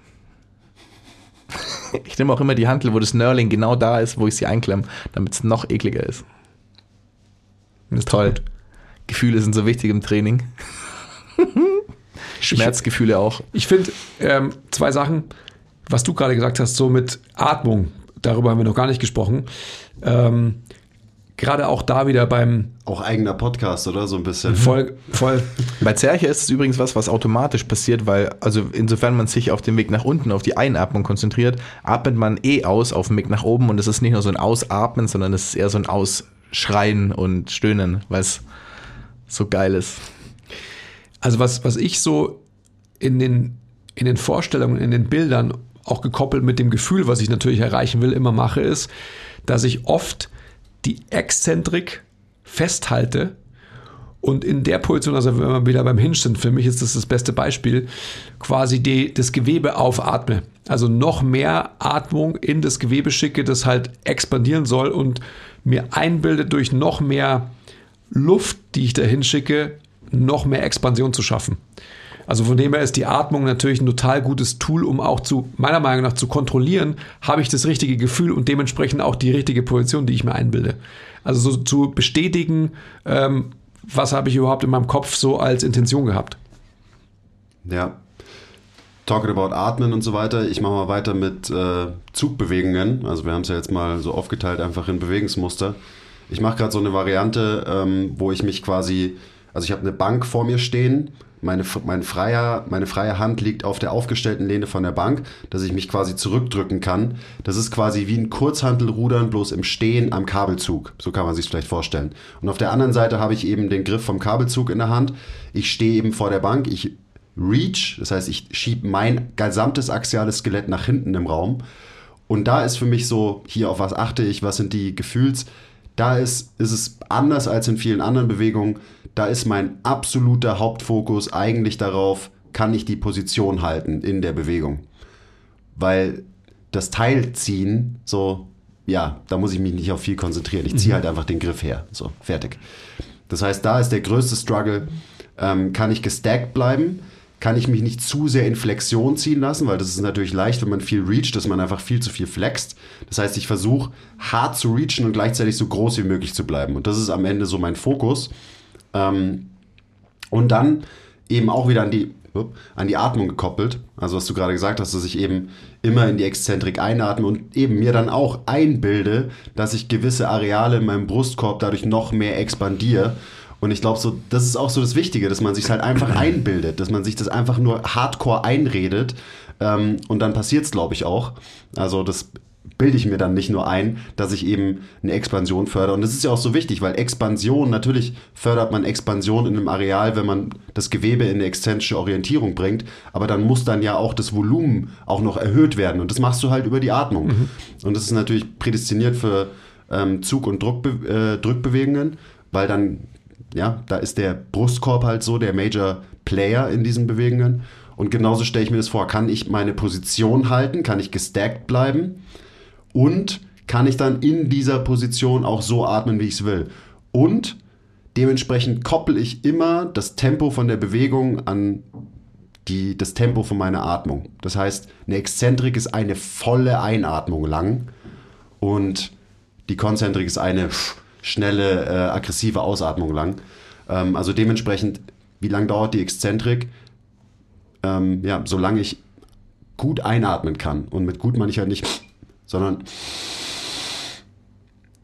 Ich nehme auch immer die Hantel, wo das Knurling genau da ist, wo ich sie einklemme, damit es noch ekliger ist. Das ist toll. Gefühle sind so wichtig im Training. Schmerzgefühle auch. Ich finde ähm, zwei Sachen, was du gerade gesagt hast, so mit Atmung, darüber haben wir noch gar nicht gesprochen. Ähm, gerade auch da wieder beim Auch eigener Podcast, oder? So ein bisschen. voll, voll Bei Zerche ist es übrigens was, was automatisch passiert, weil, also insofern man sich auf den Weg nach unten, auf die Einatmung konzentriert, atmet man eh aus auf dem Weg nach oben und es ist nicht nur so ein Ausatmen, sondern es ist eher so ein Ausschreien und Stöhnen, weil es so geil ist. Also was, was ich so in den, in den Vorstellungen, in den Bildern, auch gekoppelt mit dem Gefühl, was ich natürlich erreichen will, immer mache, ist, dass ich oft die Exzentrik festhalte und in der Position, also wenn wir wieder beim Hinge sind, für mich ist das das beste Beispiel, quasi die, das Gewebe aufatme. Also noch mehr Atmung in das Gewebe schicke, das halt expandieren soll und mir einbildet durch noch mehr Luft, die ich dahin schicke, noch mehr Expansion zu schaffen. Also von dem her ist die Atmung natürlich ein total gutes Tool, um auch zu, meiner Meinung nach, zu kontrollieren, habe ich das richtige Gefühl und dementsprechend auch die richtige Position, die ich mir einbilde. Also so zu bestätigen, ähm, was habe ich überhaupt in meinem Kopf so als Intention gehabt. Ja. Talking about Atmen und so weiter. Ich mache mal weiter mit äh, Zugbewegungen. Also wir haben es ja jetzt mal so aufgeteilt, einfach in Bewegungsmuster. Ich mache gerade so eine Variante, ähm, wo ich mich quasi, also ich habe eine Bank vor mir stehen meine, mein freier, meine freie Hand liegt auf der aufgestellten Lehne von der Bank, dass ich mich quasi zurückdrücken kann. Das ist quasi wie ein Kurzhantelrudern, bloß im Stehen am Kabelzug. So kann man sich vielleicht vorstellen. Und auf der anderen Seite habe ich eben den Griff vom Kabelzug in der Hand. Ich stehe eben vor der Bank, ich reach, das heißt, ich schiebe mein gesamtes axiales Skelett nach hinten im Raum. Und da ist für mich so, hier auf was achte ich, was sind die Gefühls, da ist, ist es anders als in vielen anderen Bewegungen. Da ist mein absoluter Hauptfokus eigentlich darauf, kann ich die Position halten in der Bewegung. Weil das Teilziehen, so, ja, da muss ich mich nicht auf viel konzentrieren. Ich ziehe mhm. halt einfach den Griff her. So, fertig. Das heißt, da ist der größte Struggle, ähm, kann ich gestackt bleiben? kann ich mich nicht zu sehr in Flexion ziehen lassen, weil das ist natürlich leicht, wenn man viel reacht, dass man einfach viel zu viel flext. Das heißt, ich versuche hart zu reachen und gleichzeitig so groß wie möglich zu bleiben. Und das ist am Ende so mein Fokus. Ähm, und dann eben auch wieder an die, an die Atmung gekoppelt. Also was du gerade gesagt hast, dass ich eben immer in die Exzentrik einatme und eben mir dann auch einbilde, dass ich gewisse Areale in meinem Brustkorb dadurch noch mehr expandiere und ich glaube, so, das ist auch so das Wichtige, dass man sich halt einfach einbildet, dass man sich das einfach nur hardcore einredet. Ähm, und dann passiert es, glaube ich, auch. Also das bilde ich mir dann nicht nur ein, dass ich eben eine Expansion fördere. Und das ist ja auch so wichtig, weil Expansion, natürlich fördert man Expansion in einem Areal, wenn man das Gewebe in eine exzentrische Orientierung bringt, aber dann muss dann ja auch das Volumen auch noch erhöht werden. Und das machst du halt über die Atmung. Mhm. Und das ist natürlich prädestiniert für ähm, Zug- und Druckbe äh, Drückbewegungen, weil dann ja, da ist der Brustkorb halt so der Major Player in diesen Bewegungen. Und genauso stelle ich mir das vor. Kann ich meine Position halten? Kann ich gestackt bleiben? Und kann ich dann in dieser Position auch so atmen, wie ich es will? Und dementsprechend koppel ich immer das Tempo von der Bewegung an die, das Tempo von meiner Atmung. Das heißt, eine Exzentrik ist eine volle Einatmung lang und die Konzentrik ist eine schnelle, äh, aggressive Ausatmung lang. Ähm, also dementsprechend, wie lange dauert die Exzentrik? Ähm, ja, solange ich gut einatmen kann. Und mit gut meine ich halt nicht, sondern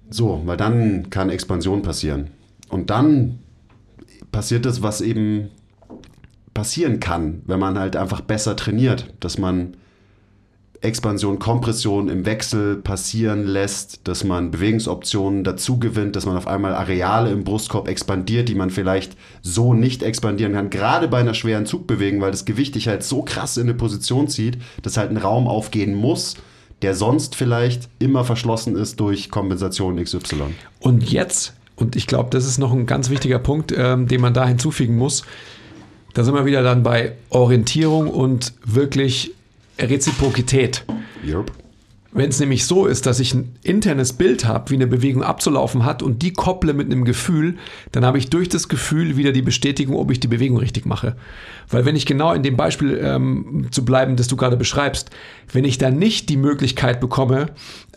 so, weil dann kann Expansion passieren. Und dann passiert das, was eben passieren kann, wenn man halt einfach besser trainiert, dass man Expansion, Kompression im Wechsel passieren lässt, dass man Bewegungsoptionen dazu gewinnt, dass man auf einmal Areale im Brustkorb expandiert, die man vielleicht so nicht expandieren kann, gerade bei einer schweren Zugbewegung, weil das Gewicht dich halt so krass in eine Position zieht, dass halt ein Raum aufgehen muss, der sonst vielleicht immer verschlossen ist durch Kompensation XY. Und jetzt, und ich glaube, das ist noch ein ganz wichtiger Punkt, ähm, den man da hinzufügen muss, da sind wir wieder dann bei Orientierung und wirklich Reziprokität. Yep. Wenn es nämlich so ist, dass ich ein internes Bild habe, wie eine Bewegung abzulaufen hat und die kopple mit einem Gefühl, dann habe ich durch das Gefühl wieder die Bestätigung, ob ich die Bewegung richtig mache. Weil wenn ich genau in dem Beispiel ähm, zu bleiben, das du gerade beschreibst, wenn ich dann nicht die Möglichkeit bekomme,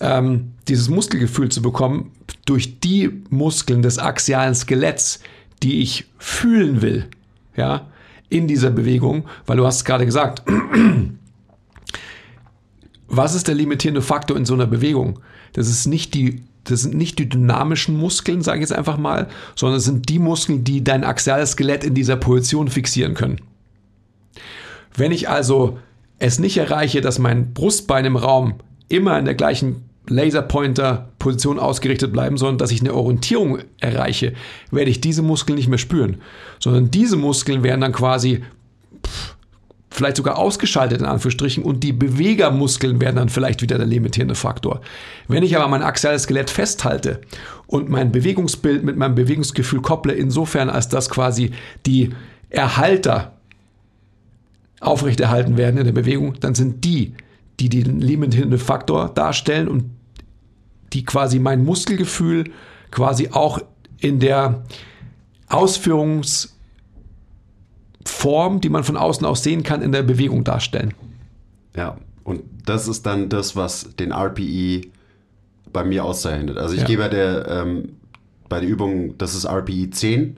ähm, dieses Muskelgefühl zu bekommen, durch die Muskeln des axialen Skeletts, die ich fühlen will, ja, in dieser Bewegung, weil du hast gerade gesagt, was ist der limitierende Faktor in so einer Bewegung? Das ist nicht die das sind nicht die dynamischen Muskeln, sage ich jetzt einfach mal, sondern es sind die Muskeln, die dein axiales Skelett in dieser Position fixieren können. Wenn ich also es nicht erreiche, dass mein Brustbein im Raum immer in der gleichen Laserpointer-Position ausgerichtet bleiben, sondern dass ich eine Orientierung erreiche, werde ich diese Muskeln nicht mehr spüren, sondern diese Muskeln werden dann quasi vielleicht sogar ausgeschaltet in Anführungsstrichen und die Bewegermuskeln werden dann vielleicht wieder der limitierende Faktor. Wenn ich aber mein axiales Skelett festhalte und mein Bewegungsbild mit meinem Bewegungsgefühl kopple, insofern als das quasi die Erhalter aufrechterhalten werden in der Bewegung, dann sind die, die den limitierenden Faktor darstellen und die quasi mein Muskelgefühl quasi auch in der Ausführungs- Form, die man von außen aus sehen kann, in der Bewegung darstellen. Ja, und das ist dann das, was den RPE bei mir auszeichnet. Also ich Ja. gebe bei der, ähm, bei der Übung, das ist RPE 10.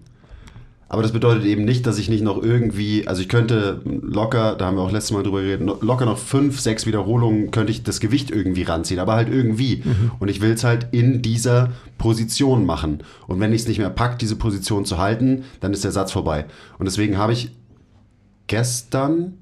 Aber das bedeutet eben nicht, dass ich nicht noch irgendwie, also ich könnte locker, da haben wir auch letztes Mal drüber geredet, locker noch fünf, sechs Wiederholungen könnte ich das Gewicht irgendwie ranziehen, aber halt irgendwie. Und ich will es halt in dieser Position machen. Und wenn ich es nicht mehr packe, diese Position zu halten, dann ist der Satz vorbei. Und deswegen habe ich gestern,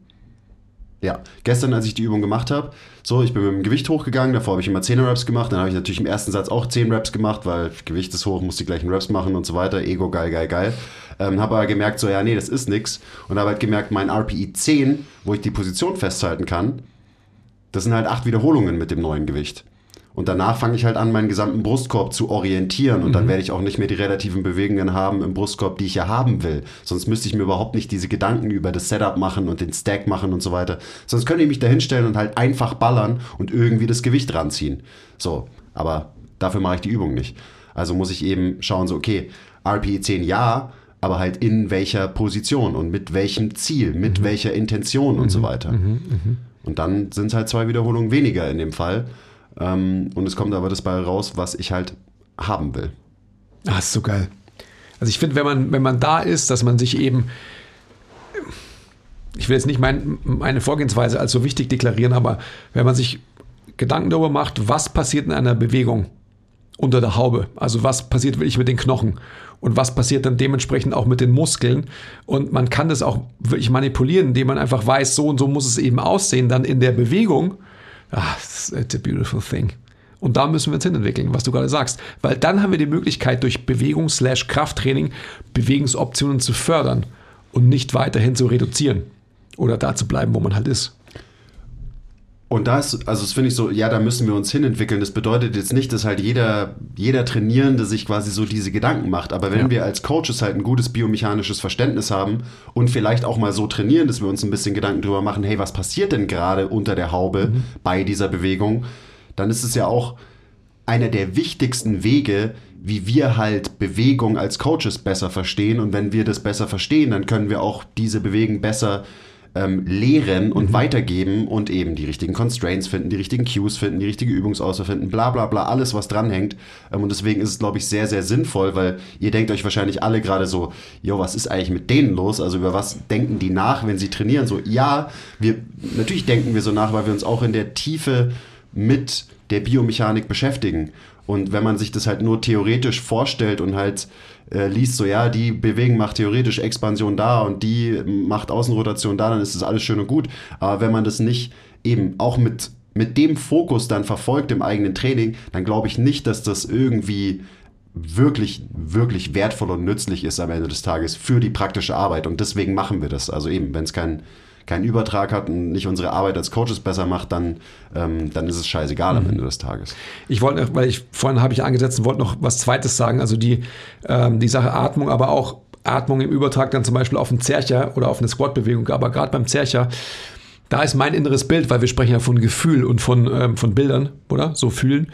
ja, gestern, als ich die Übung gemacht habe, so, ich bin mit dem Gewicht hochgegangen, davor habe ich immer 10 Reps gemacht, dann habe ich natürlich im ersten Satz auch 10 Reps gemacht, weil Gewicht ist hoch, muss die gleichen Reps machen und so weiter, Ego, geil, geil, geil. Ähm, habe aber gemerkt, so, ja, nee, das ist nix. Und habe halt gemerkt, mein RPE 10, wo ich die Position festhalten kann, das sind halt acht Wiederholungen mit dem neuen Gewicht. Und danach fange ich halt an, meinen gesamten Brustkorb zu orientieren. Und dann werde ich auch nicht mehr die relativen Bewegungen haben im Brustkorb, die ich ja haben will. Sonst müsste ich mir überhaupt nicht diese Gedanken über das Setup machen und den Stack machen und so weiter. Sonst könnte ich mich da hinstellen und halt einfach ballern und irgendwie das Gewicht ranziehen. So, aber dafür mache ich die Übung nicht. Also muss ich eben schauen, so, okay, RPE 10 ja, aber halt in welcher Position und mit welchem Ziel, mit welcher Intention und so weiter. Und dann sind es halt zwei Wiederholungen weniger in dem Fall. Ähm, und es kommt aber das bei raus, was ich halt haben will. Ah, ist so geil. Also ich finde, wenn man, wenn man da ist, dass man sich eben, ich will jetzt nicht mein, meine Vorgehensweise als so wichtig deklarieren, aber wenn man sich Gedanken darüber macht, was passiert in einer Bewegung unter der Haube, also was passiert wirklich mit den Knochen und was passiert dann dementsprechend auch mit den Muskeln und man kann das auch wirklich manipulieren, indem man einfach weiß, so und so muss es eben aussehen, dann in der Bewegung, ah, it's a beautiful thing. Und da müssen wir uns hinentwickeln, was du gerade sagst. Weil dann haben wir die Möglichkeit, durch Bewegung-Krafttraining Bewegungsoptionen zu fördern und nicht weiterhin zu reduzieren. Oder da zu bleiben, wo man halt ist. Und da ist, also das finde ich so, ja, da müssen wir uns hinentwickeln. Das bedeutet jetzt nicht, dass halt jeder, jeder Trainierende sich quasi so diese Gedanken macht. Aber wenn Ja. wir als Coaches halt ein gutes biomechanisches Verständnis haben und vielleicht auch mal so trainieren, dass wir uns ein bisschen Gedanken drüber machen, hey, was passiert denn gerade unter der Haube bei dieser Bewegung, dann ist es ja auch einer der wichtigsten Wege, wie wir halt Bewegung als Coaches besser verstehen. Und wenn wir das besser verstehen, dann können wir auch diese Bewegung besser ähm, lehren und weitergeben und eben die richtigen Constraints finden, die richtigen Cues finden, die richtige Übungsauswahl finden, bla bla bla, alles was dranhängt. Ähm, und deswegen ist es, glaube ich, sehr, sehr sinnvoll, weil ihr denkt euch wahrscheinlich alle gerade so, jo, was ist eigentlich mit denen los? Also über was denken die nach, wenn sie trainieren? So, ja, wir, natürlich denken wir so nach, weil wir uns auch in der Tiefe mit der Biomechanik beschäftigen. Und wenn man sich das halt nur theoretisch vorstellt und halt äh, liest, so ja, die Bewegung macht theoretisch Expansion da und die macht Außenrotation da, dann ist das alles schön und gut. Aber wenn man das nicht eben auch mit, mit dem Fokus dann verfolgt im eigenen Training, dann glaube ich nicht, dass das irgendwie wirklich, wirklich wertvoll und nützlich ist am Ende des Tages für die praktische Arbeit. Und deswegen machen wir das. Also eben, wenn es keinen keinen Übertrag hat und nicht unsere Arbeit als Coaches besser macht, dann, ähm, dann ist es scheißegal am Ende des Tages. Ich wollte, noch- weil ich vorhin habe ich angesetzt und wollte noch was Zweites sagen. Also die, ähm, die Sache Atmung, aber auch Atmung im Übertrag dann zum Beispiel auf einen Zercher oder auf eine Squat-Bewegung. Aber gerade beim Zercher, da ist mein inneres Bild, weil wir sprechen ja von Gefühl und von, ähm, von Bildern, oder? So fühlen.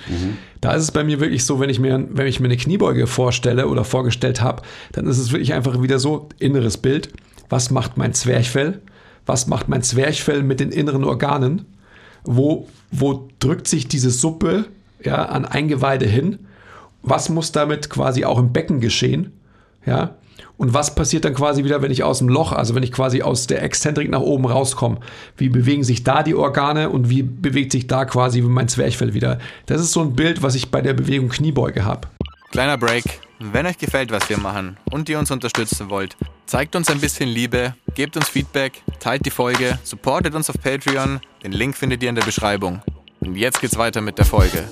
Da ist es bei mir wirklich so, wenn ich mir, wenn ich mir eine Kniebeuge vorstelle oder vorgestellt habe, dann ist es wirklich einfach wieder so, inneres Bild. Was macht mein Zwerchfell? Was macht mein Zwerchfell mit den inneren Organen? Wo, wo drückt sich diese Suppe ja, an Eingeweide hin? Was muss damit quasi auch im Becken geschehen? Ja? Und was passiert dann quasi wieder, wenn ich aus dem Loch, also wenn ich quasi aus der Exzentrik nach oben rauskomme? Wie bewegen sich da die Organe und wie bewegt sich da quasi mein Zwerchfell wieder? Das ist so ein Bild, was ich bei der Bewegung Kniebeuge habe. Kleiner Break. Wenn euch gefällt, was wir machen und ihr uns unterstützen wollt, zeigt uns ein bisschen Liebe, gebt uns Feedback, teilt die Folge, supportet uns auf Patreon. Den Link findet ihr in der Beschreibung. Und jetzt geht's weiter mit der Folge.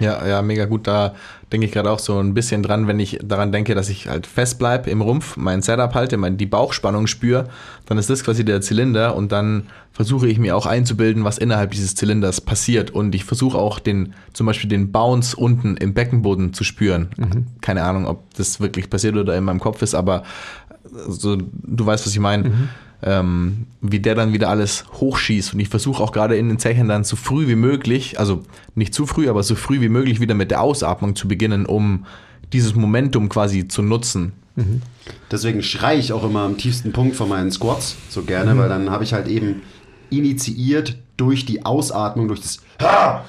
Ja, ja, mega gut. Da denke ich gerade auch so ein bisschen dran, wenn ich daran denke, dass ich halt fest bleibe im Rumpf, mein Setup halte, mein, die Bauchspannung spüre, dann ist das quasi der Zylinder und dann versuche ich mir auch einzubilden, was innerhalb dieses Zylinders passiert. Und ich versuche auch den, zum Beispiel den Bounce unten im Beckenboden zu spüren. Keine Ahnung, ob das wirklich passiert oder in meinem Kopf ist, aber so, du weißt, was ich meine. Ähm, wie der dann wieder alles hochschießt. Und ich versuche auch gerade in den Zechen dann so früh wie möglich, also nicht zu früh, aber so früh wie möglich wieder mit der Ausatmung zu beginnen, um dieses Momentum quasi zu nutzen. Deswegen schreie ich auch immer am tiefsten Punkt von meinen Squats so gerne, weil dann habe ich halt eben initiiert durch die Ausatmung, durch das Ha!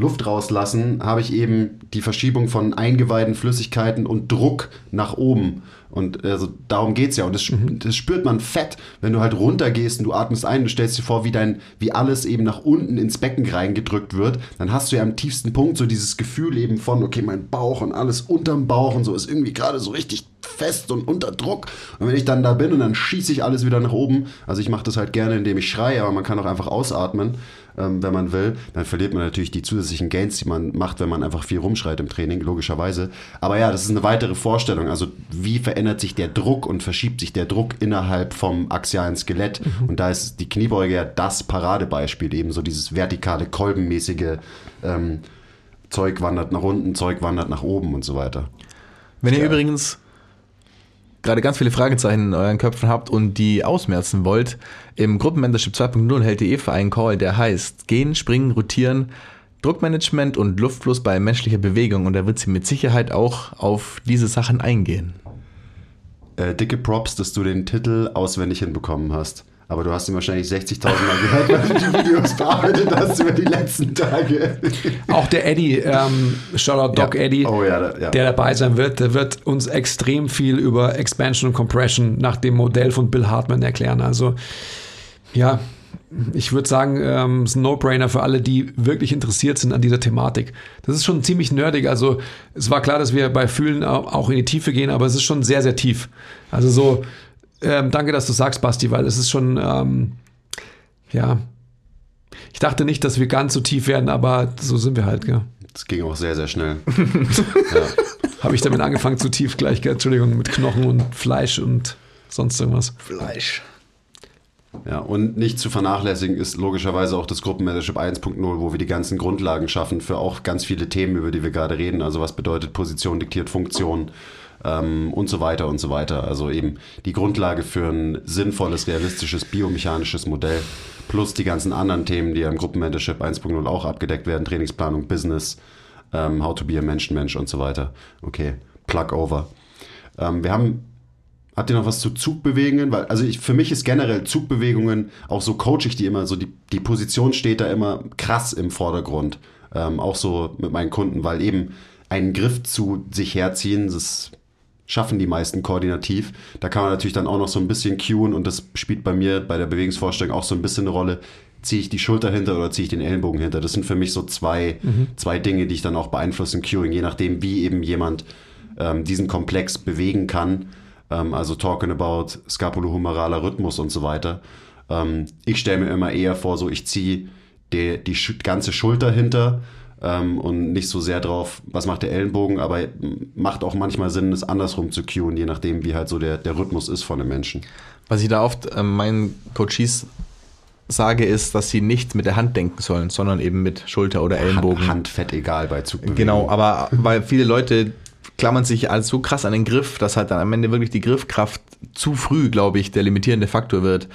Luft rauslassen, habe ich eben die Verschiebung von Eingeweiden, Flüssigkeiten und Druck nach oben. Und also darum geht's ja. Und das, das spürt man fett, wenn du halt runtergehst und du atmest ein, du stellst dir vor, wie dein, wie alles eben nach unten ins Becken reingedrückt wird, dann hast du ja am tiefsten Punkt so dieses Gefühl eben von, okay, mein Bauch und alles unterm Bauch und so ist irgendwie gerade so richtig fest und unter Druck. Und wenn ich dann da bin und dann schieße ich alles wieder nach oben, also ich mache das halt gerne, indem ich schreie, aber man kann auch einfach ausatmen, ähm, wenn man will, dann verliert man natürlich die zusätzlichen Gains, die man macht, wenn man einfach viel rumschreit im Training, logischerweise. Aber ja, das ist eine weitere Vorstellung. Also wie verändert sich der Druck und verschiebt sich der Druck innerhalb vom axialen Skelett? Und da ist die Kniebeuge ja das Paradebeispiel, eben so dieses vertikale, kolbenmäßige ähm, Zeug wandert nach unten, Zeug wandert nach oben und so weiter. Wenn ihr Ja. übrigens gerade ganz viele Fragezeichen in euren Köpfen habt und die ausmerzen wollt, im Gruppenmentorship 2.0 hält ihr für einen Call, der heißt Gehen, Springen, Rotieren, Druckmanagement und Luftfluss bei menschlicher Bewegung und da wird sie mit Sicherheit auch auf diese Sachen eingehen. Äh, dicke Props, dass du den Titel auswendig hinbekommen hast. Aber du hast ihn wahrscheinlich 60.000 Mal gehört, weil du die Videos bearbeitet hast über die letzten Tage. Auch der Eddie, ähm, Shoutout Doc Ja. Eddie, Oh ja, da- ja. der dabei sein wird, der wird uns extrem viel über Expansion und Compression nach dem Modell von Bill Hartman erklären. Also ja, ich würde sagen, ähm, es ist ein No-Brainer für alle, die wirklich interessiert sind an dieser Thematik. Das ist schon ziemlich nerdig. Also es war klar, dass wir bei Fühlen au- auch in die Tiefe gehen, aber es ist schon sehr, sehr tief. Also so, ähm, danke, dass du sagst, Basti, weil es ist schon, ähm, ja, ich dachte nicht, dass wir ganz so tief werden, aber so sind wir halt, ja. Das ging auch sehr, sehr schnell. Habe ich damit angefangen zu tief gleich, gell? Entschuldigung, mit Knochen und Fleisch und sonst irgendwas. Fleisch. Ja, und nicht zu vernachlässigen ist logischerweise auch das Gruppenmentorship 1.0, wo wir die ganzen Grundlagen schaffen für auch ganz viele Themen, über die wir gerade reden. Also was bedeutet Position diktiert Funktion ähm, und so weiter und so weiter. Also eben die Grundlage für ein sinnvolles, realistisches, biomechanisches Modell plus die ganzen anderen Themen, die ja im Gruppenmentorship 1.0 auch abgedeckt werden. Trainingsplanung, Business, ähm, How to be a Mensch-Mensch und so weiter. Okay, plug over. Ähm, wir haben Habt ihr noch was zu Zugbewegungen? Weil, also ich, für mich ist generell Zugbewegungen, auch so coach ich die immer, so die, die Position steht da immer krass im Vordergrund. Ähm, auch so mit meinen Kunden, weil eben einen Griff zu sich herziehen, das schaffen die meisten koordinativ. Da kann man natürlich dann auch noch so ein bisschen cueen und das spielt bei mir bei der Bewegungsvorstellung auch so ein bisschen eine Rolle. Ziehe ich die Schulter hinter oder ziehe ich den Ellenbogen hinter? Das sind für mich so zwei, zwei Dinge, die ich dann auch beeinflusse im Cueing, je nachdem, wie eben jemand ähm, diesen Komplex bewegen kann. Ähm, also talking about scapulohumeraler Rhythmus und so weiter. Ähm, ich stelle mir immer eher vor, so ich ziehe die, die ganze Schulter hinter ähm, und nicht so sehr drauf, was macht der Ellenbogen, aber macht auch manchmal Sinn, es andersrum zu cueen, je nachdem, wie halt so der, der Rhythmus ist von dem Menschen. Was ich da oft ähm, meinen Coaches sage, ist, dass sie nicht mit der Hand denken sollen, sondern eben mit Schulter oder Ellenbogen. Handfett egal bei Zugbewegungen. Genau, aber weil viele Leute klammern sich also so krass an den Griff, dass halt dann am Ende wirklich die Griffkraft zu früh, glaube ich, der limitierende Faktor wird.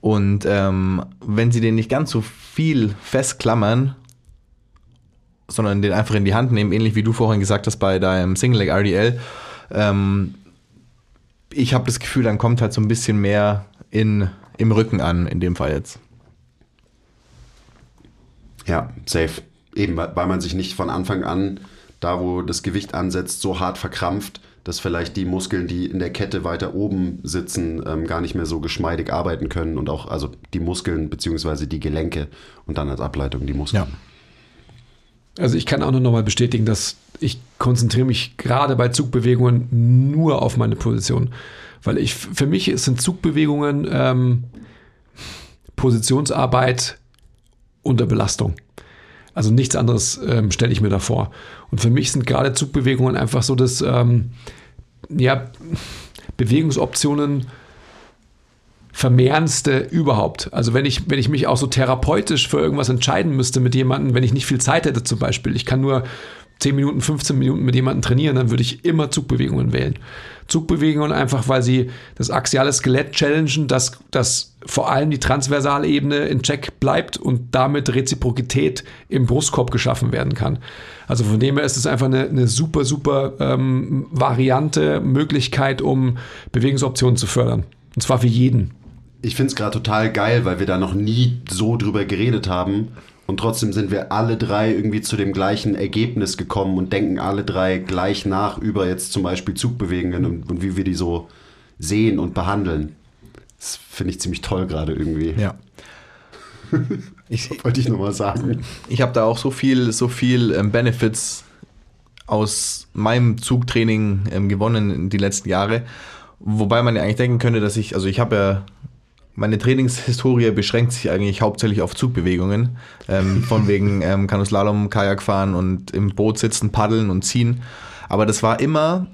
Und ähm, wenn sie den nicht ganz so viel festklammern, sondern den einfach in die Hand nehmen, ähnlich wie du vorhin gesagt hast bei deinem Single Leg RDL, ähm, ich habe das Gefühl, dann kommt halt so ein bisschen mehr in, im Rücken an, in dem Fall jetzt. Ja, safe. Eben, weil man sich nicht von Anfang an, da wo das Gewicht ansetzt, so hart verkrampft, dass vielleicht die Muskeln, die in der Kette weiter oben sitzen, ähm, gar nicht mehr so geschmeidig arbeiten können und auch, also die Muskeln beziehungsweise die Gelenke und dann als Ableitung die Muskeln. Also ich kann auch nur nochmal bestätigen, dass ich konzentriere mich gerade bei Zugbewegungen nur auf meine Position. Weil ich, für mich sind Zugbewegungen ähm, Positionsarbeit unter Belastung. Also nichts anderes ähm, stelle ich mir da vor. Und für mich sind gerade Zugbewegungen einfach so, dass ähm, ja, Bewegungsoptionen vermehrendste überhaupt. Also wenn ich, wenn ich mich auch so therapeutisch für irgendwas entscheiden müsste mit jemandem, wenn ich nicht viel Zeit hätte zum Beispiel, ich kann nur 10 Minuten, 15 Minuten mit jemandem trainieren, dann würde ich immer Zugbewegungen wählen. Zugbewegungen einfach, weil sie das axiale Skelett challengen, dass, dass vor allem die transversale Ebene in Check bleibt und damit Reziprokität im Brustkorb geschaffen werden kann. Also von dem her ist es einfach eine, eine super, super ähm, Variante, Möglichkeit, um Bewegungsoptionen zu fördern. Und zwar für jeden. Ich finde es gerade total geil, weil wir da noch nie so drüber geredet haben. Und trotzdem sind wir alle drei irgendwie zu dem gleichen Ergebnis gekommen und denken alle drei gleich nach über jetzt zum Beispiel Zugbewegungen und, und wie wir die so sehen und behandeln. Das finde ich ziemlich toll gerade irgendwie. Ja. Ich, Wollte ich nochmal sagen. ich habe da auch so viel, so viel ähm, Benefits aus meinem Zugtraining ähm, gewonnen in die letzten Jahre. Wobei man ja eigentlich denken könnte, dass ich, also ich habe ja, meine Trainingshistorie beschränkt sich eigentlich hauptsächlich auf Zugbewegungen. Ähm, von wegen ähm, Kanuslalom, Kajak fahren und im Boot sitzen, paddeln und ziehen. Aber das war immer,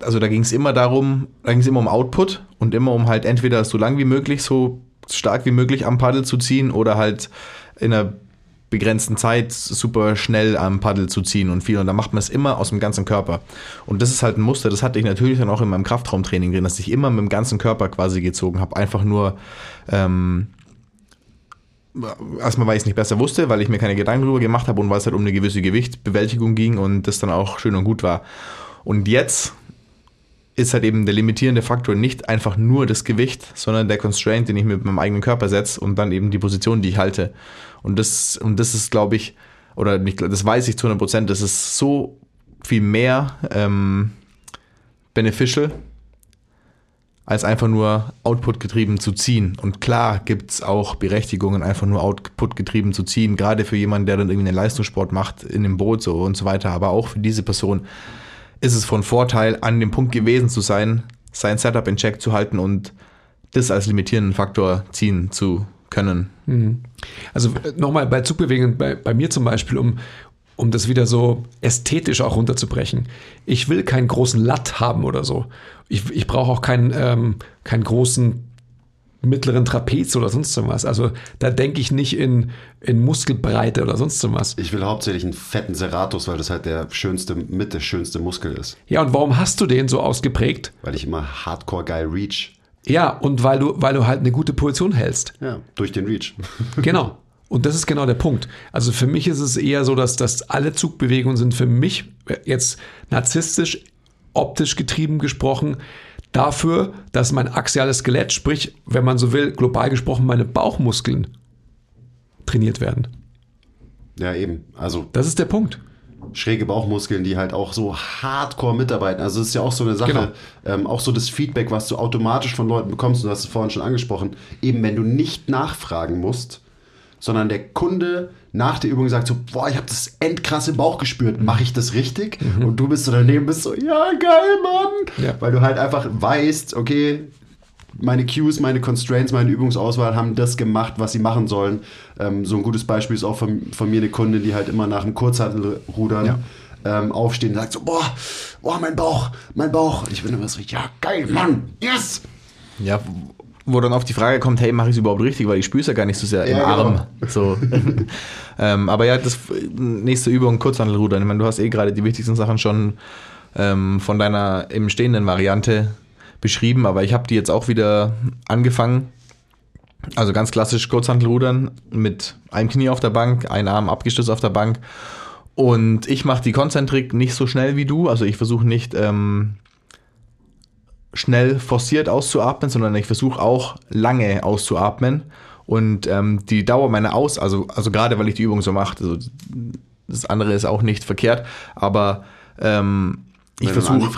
also da ging es immer darum, da ging es immer um Output und immer um halt entweder so lang wie möglich, so stark wie möglich am Paddel zu ziehen oder halt in einer begrenzten Zeit super schnell am Paddel zu ziehen und viel. Und da macht man es immer aus dem ganzen Körper. Und das ist halt ein Muster, das hatte ich natürlich dann auch in meinem Kraftraumtraining drin, dass ich immer mit dem ganzen Körper quasi gezogen habe. Einfach nur, ähm, erstmal, weil ich es nicht besser wusste, weil ich mir keine Gedanken darüber gemacht habe und weil es halt um eine gewisse Gewichtbewältigung ging und das dann auch schön und gut war. Und jetzt ist halt eben der limitierende Faktor nicht einfach nur das Gewicht, sondern der Constraint, den ich mit meinem eigenen Körper setze und dann eben die Position, die ich halte. Und das, und das ist, glaube ich, oder nicht, das weiß ich zu 100 Prozent, das ist so viel mehr ähm, beneficial, als einfach nur Output getrieben zu ziehen. Und klar gibt es auch Berechtigungen, einfach nur Output getrieben zu ziehen, gerade für jemanden, der dann irgendwie einen Leistungssport macht, in dem Boot so und so weiter. Aber auch für diese Person ist es von Vorteil, an dem Punkt gewesen zu sein, sein Setup in Check zu halten und das als limitierenden Faktor ziehen zu können. Also äh, nochmal bei Zugbewegungen, bei, bei mir zum Beispiel, um, um das wieder so ästhetisch auch runterzubrechen. Ich will keinen großen Latt haben oder so. Ich, ich brauche auch keinen, ähm, keinen großen mittleren Trapez oder sonst was. Also da denke ich nicht in, in Muskelbreite oder sonst was. Ich will hauptsächlich einen fetten Serratus, weil das halt der schönste, mit der schönste Muskel ist. Ja, und warum hast du den so ausgeprägt? Weil ich immer hardcore geil reach. Ja, und weil du, weil du halt eine gute Position hältst. Ja, durch den Reach. Genau. Und das ist genau der Punkt. Also für mich ist es eher so, dass, dass alle Zugbewegungen sind für mich jetzt narzisstisch, optisch getrieben gesprochen, dafür, dass mein axiales Skelett, sprich, wenn man so will, global gesprochen, meine Bauchmuskeln trainiert werden. Ja, eben. Also Das ist der Punkt. schräge Bauchmuskeln, die halt auch so hardcore mitarbeiten. Also es ist ja auch so eine Sache, Genau. ähm, auch so das Feedback, was du automatisch von Leuten bekommst, und du hast es vorhin schon angesprochen, eben wenn du nicht nachfragen musst, sondern der Kunde nach der Übung sagt so, boah, ich habe das endkrasse Bauch gespürt, mache ich das richtig? Und du bist so daneben, bist so, ja, geil, Mann! Ja. Weil du halt einfach weißt, okay, meine Cues, meine Constraints, meine Übungsauswahl haben das gemacht, was sie machen sollen. Ähm, so ein gutes Beispiel ist auch von, von mir eine Kundin, die halt immer nach dem Kurzhantelrudern Ja. ähm, aufstehen und sagt so, boah, boah, mein Bauch, mein Bauch. Und ich bin immer so, ja, geil, Mann, yes! Ja, wo dann auf die Frage kommt, hey, mache ich es überhaupt richtig, weil ich spüre es ja gar nicht so sehr im Ja, genau. Arm. So. ähm, aber ja, das nächste Übung, Kurzhandelrudern. Ich meine, du hast eh gerade die wichtigsten Sachen schon ähm, von deiner im stehenden Variante beschrieben, aber ich habe die jetzt auch wieder angefangen. Also ganz klassisch Kurzhantelrudern mit einem Knie auf der Bank, ein Arm abgestützt auf der Bank. Und ich mache die Konzentrik nicht so schnell wie du. Also ich versuche nicht ähm, schnell forciert auszuatmen, sondern ich versuche auch lange auszuatmen. Und ähm, die Dauer meiner Aus, also, also gerade weil ich die Übung so mache, also das andere ist auch nicht verkehrt, aber ähm, ich versuche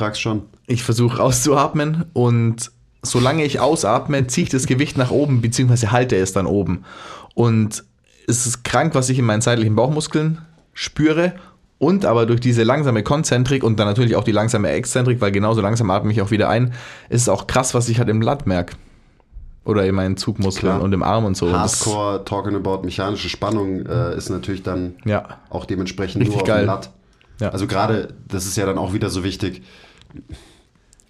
ich versuche auszuatmen und solange ich ausatme, ziehe ich das Gewicht nach oben, beziehungsweise halte es dann oben. Und es ist krank, was ich in meinen seitlichen Bauchmuskeln spüre. Und aber durch diese langsame Konzentrik und dann natürlich auch die langsame Exzentrik, weil genauso langsam atme ich auch wieder ein, ist es auch krass, was ich halt im Latt merke. Oder in meinen Zugmuskeln Klar. und im Arm und so. Hardcore, talking about mechanische Spannung äh, ist natürlich dann Ja. auch dementsprechend Richtig nur auf geil. dem Latt. Ja. Also gerade, das ist ja dann auch wieder so wichtig,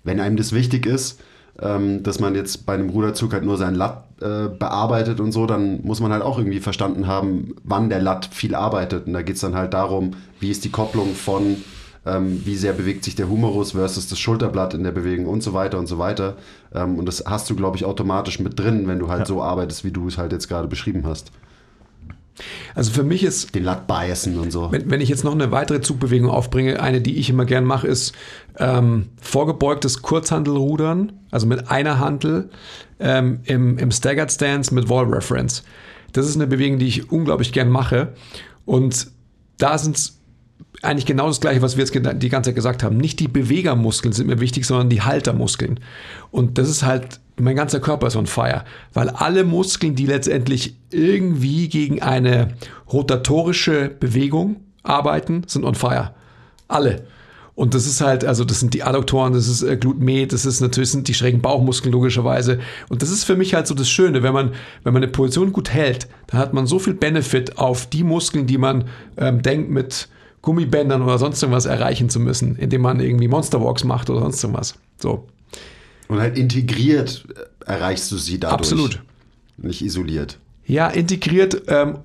wenn einem das wichtig ist, ähm, dass man jetzt bei einem Ruderzug halt nur sein Latt äh, bearbeitet und so, dann muss man halt auch irgendwie verstanden haben, wann der Latt viel arbeitet. Und da geht es dann halt darum, wie ist die Kopplung von, ähm, wie sehr bewegt sich der Humerus versus das Schulterblatt in der Bewegung und so weiter und so weiter. Ähm, und das hast du, glaube ich, automatisch mit drin, wenn du halt so arbeitest, wie du es halt jetzt gerade beschrieben hast. Also für mich ist Den Latt biasen und so. Wenn, wenn ich jetzt noch eine weitere Zugbewegung aufbringe, eine, die ich immer gern mache, ist ähm, vorgebeugtes Kurzhantelrudern, also mit einer Hantel ähm, im, im Staggered Stance mit Wall Reference. Das ist eine Bewegung, die ich unglaublich gern mache. Und da sind es eigentlich genau das Gleiche, was wir jetzt die ganze Zeit gesagt haben. Nicht die Bewegermuskeln sind mir wichtig, sondern die Haltermuskeln. Und das ist halt, mein ganzer Körper ist on fire. Weil alle Muskeln, die letztendlich irgendwie gegen eine rotatorische Bewegung arbeiten, sind on fire. Alle. Und das ist halt, also das sind die Adduktoren, das ist äh, Glutmet, das ist natürlich sind die schrägen Bauchmuskeln logischerweise. Und das ist für mich halt so das Schöne, wenn man, wenn man eine Position gut hält, dann hat man so viel Benefit auf die Muskeln, die man ähm, denkt mit Gummibändern oder sonst irgendwas erreichen zu müssen, indem man irgendwie Monsterwalks macht oder sonst irgendwas. So. Und halt integriert äh, erreichst du sie dadurch. Absolut. Nicht isoliert. Ja, integriert, ähm,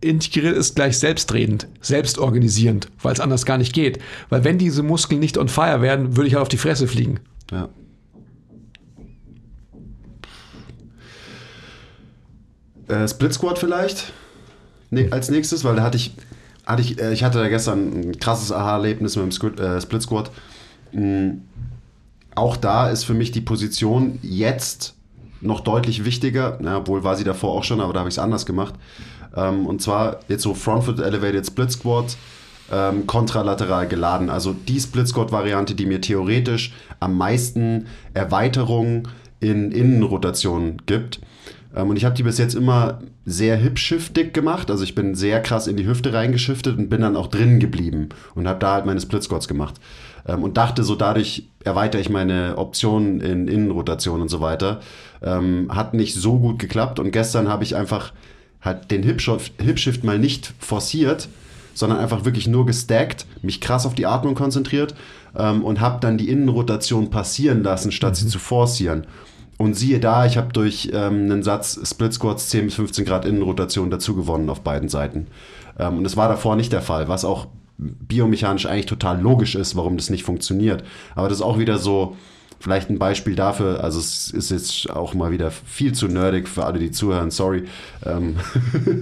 integriert ist gleich selbstredend, selbstorganisierend, weil es anders gar nicht geht. Weil wenn diese Muskeln nicht on fire werden, würde ich halt auf die Fresse fliegen. Ja. Äh, Split Squad vielleicht? Ne, als nächstes, weil da hatte ich, hatte ich, äh, ich hatte da gestern ein krasses Aha-Erlebnis mit dem Squid, äh, Split Squad. Mm, auch da ist für mich die Position jetzt noch deutlich wichtiger, na, obwohl war sie davor auch schon, aber da habe ich es anders gemacht. Ähm, und zwar jetzt so Front Foot Elevated Split Squat, ähm, kontralateral geladen. Also die Split Squat Variante, die mir theoretisch am meisten Erweiterung in Innenrotation gibt. Ähm, und ich habe die bis jetzt immer sehr hip-shiftig gemacht. Also ich bin sehr krass in die Hüfte reingeschiftet und bin dann auch drin geblieben und habe da halt meine Split Squats gemacht. Ähm, und dachte so, dadurch erweitere ich meine Optionen in Innenrotation und so weiter. Ähm, hat nicht so gut geklappt und gestern habe ich einfach halt den Hip-Shift Hip mal nicht forciert, sondern einfach wirklich nur gestackt, mich krass auf die Atmung konzentriert ähm, und habe dann die Innenrotation passieren lassen, statt sie zu forcieren. Und siehe da, ich habe durch ähm, einen Satz Split Squats 10 bis 15 Grad Innenrotation dazu gewonnen auf beiden Seiten. Ähm, und das war davor nicht der Fall, was auch biomechanisch eigentlich total logisch ist, warum das nicht funktioniert. Aber das ist auch wieder so, vielleicht ein Beispiel dafür, also es ist jetzt auch mal wieder viel zu nerdig für alle, die zuhören, sorry, ähm,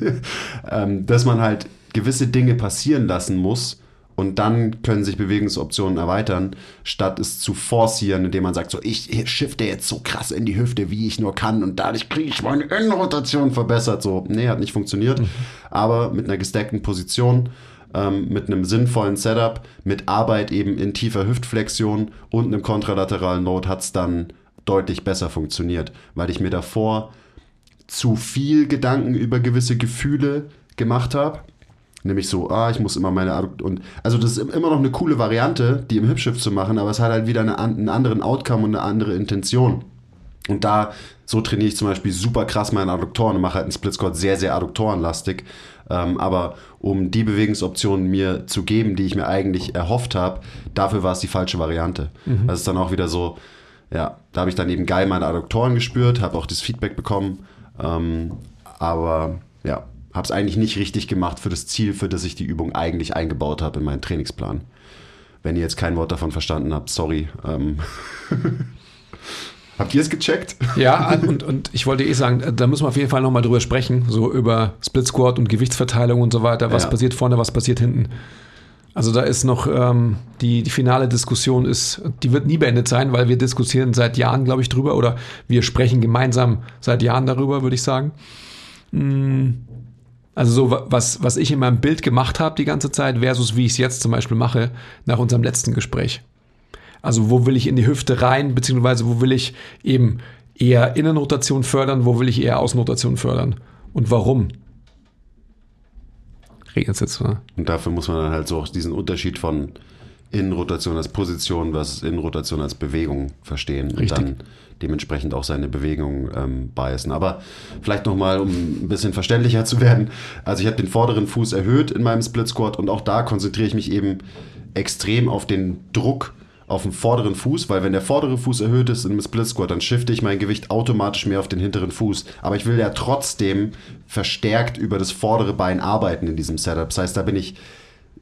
ähm, dass man halt gewisse Dinge passieren lassen muss und dann können sich Bewegungsoptionen erweitern, statt es zu forcieren, indem man sagt, so ich shifte jetzt so krass in die Hüfte, wie ich nur kann und dadurch kriege ich meine Innenrotation verbessert. So, nee, hat nicht funktioniert, aber mit einer gestackten Position ähm, mit einem sinnvollen Setup, mit Arbeit eben in tiefer Hüftflexion und einem kontralateralen Load hat es dann deutlich besser funktioniert, weil ich mir davor zu viel Gedanken über gewisse Gefühle gemacht habe. Nämlich so, ah, ich muss immer meine Addukt und also das ist immer noch eine coole Variante, die im Hipshift zu machen, aber es hat halt wieder eine, einen anderen Outcome und eine andere Intention. Und da, so trainiere ich zum Beispiel super krass meine Adduktoren und mache halt einen Split Squat sehr, sehr adduktorenlastig. Ähm, aber um die Bewegungsoptionen mir zu geben, die ich mir eigentlich erhofft habe, dafür war es die falsche Variante. Das ist dann auch wieder so, ja, da habe ich dann eben geil meine Adduktoren gespürt, habe auch das Feedback bekommen. Ähm, aber ja, habe es eigentlich nicht richtig gemacht für das Ziel, für das ich die Übung eigentlich eingebaut habe in meinen Trainingsplan. Wenn ihr jetzt kein Wort davon verstanden habt, sorry. Ähm Habt ihr es gecheckt? Ja, und, und ich wollte eh sagen, da müssen wir auf jeden Fall nochmal drüber sprechen, so über Split Squat und Gewichtsverteilung und so weiter. Was Ja. passiert vorne, was passiert hinten. Also da ist noch ähm, die, die finale Diskussion ist, die wird nie beendet sein, weil wir diskutieren seit Jahren, glaube ich, drüber oder wir sprechen gemeinsam seit Jahren darüber, würde ich sagen. Mm, Also so wa- was, was ich in meinem Bild gemacht habe die ganze Zeit versus wie ich es jetzt zum Beispiel mache nach unserem letzten Gespräch. Also wo will ich in die Hüfte rein, beziehungsweise wo will ich eben eher Innenrotation fördern, wo will ich eher Außenrotation fördern und warum? Regnet jetzt, oder? Und dafür muss man dann halt so auch diesen Unterschied von Innenrotation als Position versus Innenrotation als Bewegung verstehen Richtig. und dann dementsprechend auch seine Bewegung ähm, biasen. Aber vielleicht nochmal, um ein bisschen verständlicher zu werden. Also ich habe den vorderen Fuß erhöht in meinem Split Squat und auch da konzentriere ich mich eben extrem auf den Druck auf den vorderen Fuß, weil wenn der vordere Fuß erhöht ist einem Split Squat, dann shifte ich mein Gewicht automatisch mehr auf den hinteren Fuß. Aber ich will ja trotzdem verstärkt über das vordere Bein arbeiten in diesem Setup. Das heißt, da bin ich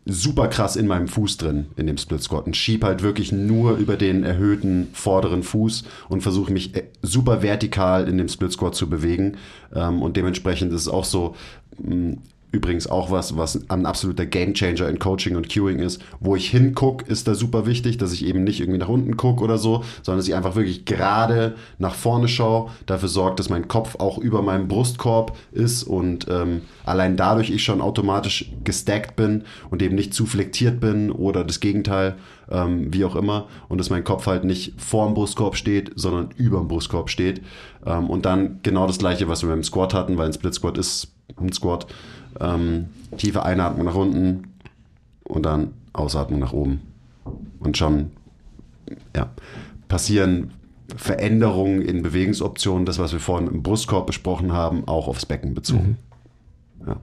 super krass in meinem Fuß drin, in dem Split Squat und schieb halt wirklich nur über den erhöhten vorderen Fuß und versuche mich äh, super vertikal in dem Split Squat zu bewegen. Ähm, und dementsprechend ist es auch so, mh, übrigens auch was, was ein absoluter Gamechanger in Coaching und Cueing ist. Wo ich hinguck, ist da super wichtig, dass ich eben nicht irgendwie nach unten gucke oder so, sondern dass ich einfach wirklich gerade nach vorne schaue, dafür sorgt, dass mein Kopf auch über meinem Brustkorb ist und ähm, allein dadurch ich schon automatisch gestackt bin und eben nicht zu flektiert bin oder das Gegenteil, ähm, wie auch immer, und dass mein Kopf halt nicht vor dem Brustkorb steht, sondern über dem Brustkorb steht. Ähm, und dann genau das gleiche, was wir beim Squat hatten, weil ein Split Squat ist ein Squat. Ähm, tiefe Einatmung nach unten und dann Ausatmung nach oben. Und schon ja, passieren Veränderungen in Bewegungsoptionen, das, was wir vorhin im Brustkorb besprochen haben, auch aufs Becken bezogen. Ja.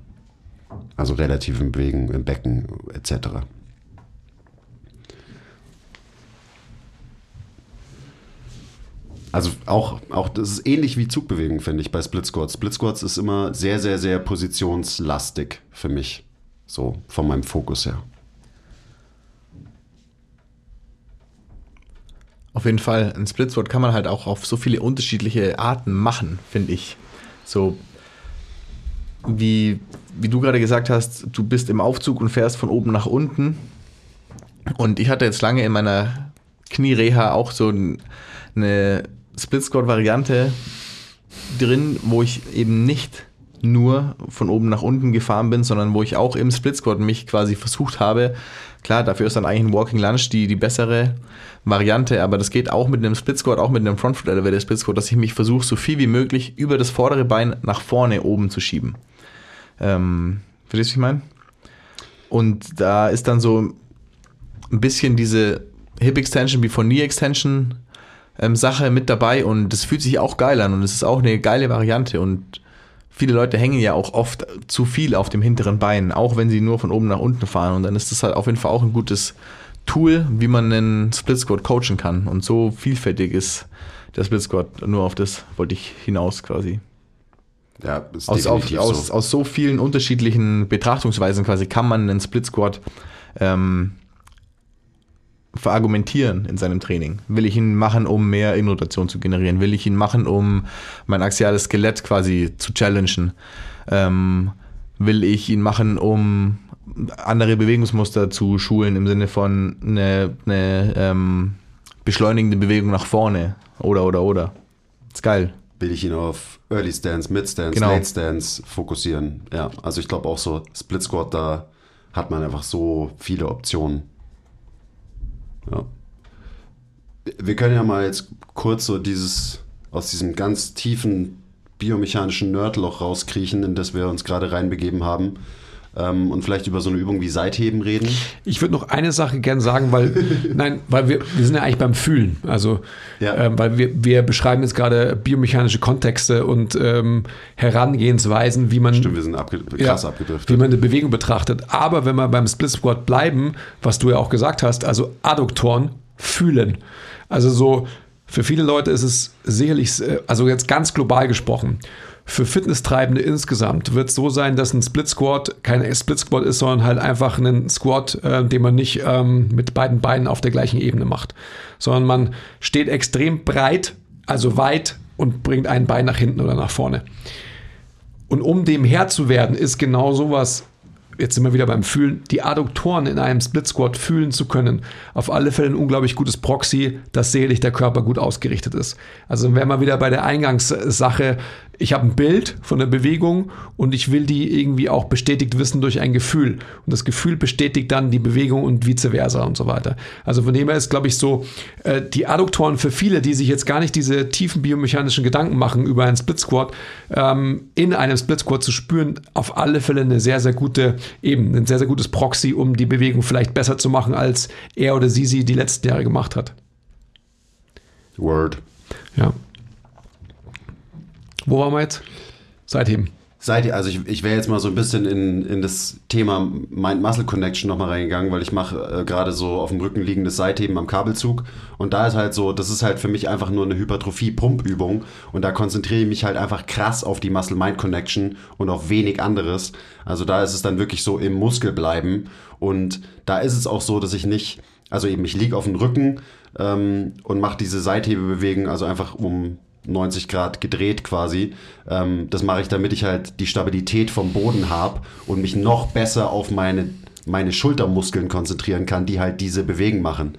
Also relative Bewegung im Becken etc. Also auch, auch das ist ähnlich wie Zugbewegung, finde ich, bei Split Squats. Split Squats ist immer sehr, sehr, sehr positionslastig für mich. So von meinem Fokus her. Auf jeden Fall, ein Split Squat kann man halt auch auf so viele unterschiedliche Arten machen, finde ich. So wie, wie du gerade gesagt hast, du bist im Aufzug und fährst von oben nach unten. Und ich hatte jetzt lange in meiner Kniereha auch so eine Split Squat Variante drin, wo ich eben nicht nur von oben nach unten gefahren bin, sondern wo ich auch im Split Squat mich quasi versucht habe. Klar, dafür ist dann eigentlich ein Walking Lunge die, die bessere Variante, aber das geht auch mit einem Split Squat, auch mit einem Front Foot Elevator Split Squat, dass ich mich versuche, so viel wie möglich über das vordere Bein nach vorne oben zu schieben. Ähm, verstehst du, was ich meine? Und da ist dann so ein bisschen diese Hip Extension wie von Knee Extension ähm, Sache mit dabei und das fühlt sich auch geil an und es ist auch eine geile Variante und viele Leute hängen ja auch oft zu viel auf dem hinteren Bein, auch wenn sie nur von oben nach unten fahren und dann ist das halt auf jeden Fall auch ein gutes Tool, wie man einen Split Squat coachen kann und so vielfältig ist der Split Squat, nur auf das wollte ich hinaus quasi. Ja, ist Aus, auf, definitiv aus, so. aus so vielen unterschiedlichen Betrachtungsweisen quasi kann man einen Split Squat ähm, verargumentieren in seinem Training. Will ich ihn machen, um mehr Innenrotation zu generieren? Will ich ihn machen, um mein axiales Skelett quasi zu challengen? Ähm, will ich ihn machen, um andere Bewegungsmuster zu schulen im Sinne von eine, eine ähm, beschleunigende Bewegung nach vorne? Oder, oder, oder. Ist geil. will ich ihn auf Early Stance, Mid Stance, Genau. Late Stance fokussieren. Ja, also ich glaube auch so Split Squat, da hat man einfach so viele Optionen. Ja. Wir können ja mal jetzt kurz so dieses, aus diesem ganz tiefen biomechanischen Nerdloch rauskriechen, in das wir uns gerade reinbegeben haben. Ähm, und vielleicht über so eine Übung wie Seitheben reden. Ich würde noch eine Sache gern sagen, weil, nein, weil wir, wir sind ja eigentlich beim Fühlen. Also, Ja. ähm, weil wir, wir beschreiben jetzt gerade biomechanische Kontexte und ähm, Herangehensweisen, wie man, Stimmt, wir sind abge krass ja, abgedriftet. wie man eine Bewegung betrachtet. Aber wenn wir beim Split Squat bleiben, was du ja auch gesagt hast, also Adduktoren fühlen. Also so, für viele Leute ist es sicherlich, äh, also jetzt ganz global gesprochen, für Fitnesstreibende insgesamt wird es so sein, dass ein Split Squat kein Split Squat ist, sondern halt einfach ein Squat, äh, den man nicht ähm, mit beiden Beinen auf der gleichen Ebene macht, sondern man steht extrem breit, also weit und bringt ein Bein nach hinten oder nach vorne. Und um dem Herr zu werden, ist genau sowas, jetzt sind wir wieder beim Fühlen, die Adduktoren in einem Split Squat fühlen zu können. Auf alle Fälle ein unglaublich gutes Proxy, dass seelisch der Körper gut ausgerichtet ist. Also wären wir wieder bei der Eingangssache, ich habe ein Bild von der Bewegung und ich will die irgendwie auch bestätigt wissen durch ein Gefühl. Und das Gefühl bestätigt dann die Bewegung und vice versa und so weiter. Also von dem her ist, glaube ich, so, äh, die Adduktoren für viele, die sich jetzt gar nicht diese tiefen biomechanischen Gedanken machen über einen Split Squat, ähm, in einem Split Squat zu spüren, auf alle Fälle eine sehr, sehr gute eben ein sehr, sehr gutes Proxy, um die Bewegung vielleicht besser zu machen, als er oder sie sie die letzten Jahre gemacht hat. Word. Ja. Wo waren wir jetzt? Seitheben. Seid ihr, also ich, ich wäre jetzt mal so ein bisschen in, in das Thema Mind-Muscle-Connection nochmal reingegangen, weil ich mache äh, gerade so auf dem Rücken liegendes Seitheben am Kabelzug und da ist halt so, das ist halt für mich einfach nur eine Hypertrophie-Pumpübung und da konzentriere ich mich halt einfach krass auf die Muscle-Mind-Connection und auf wenig anderes. Also da ist es dann wirklich so im Muskel bleiben und da ist es auch so, dass ich nicht, also eben ich liege auf dem Rücken ähm, und mache diese Seithebebewegungen, also einfach um 90 Grad gedreht quasi. Ähm, das mache ich, damit ich halt die Stabilität vom Boden habe und mich noch besser auf meine, meine Schultermuskeln konzentrieren kann, die halt diese Bewegen machen.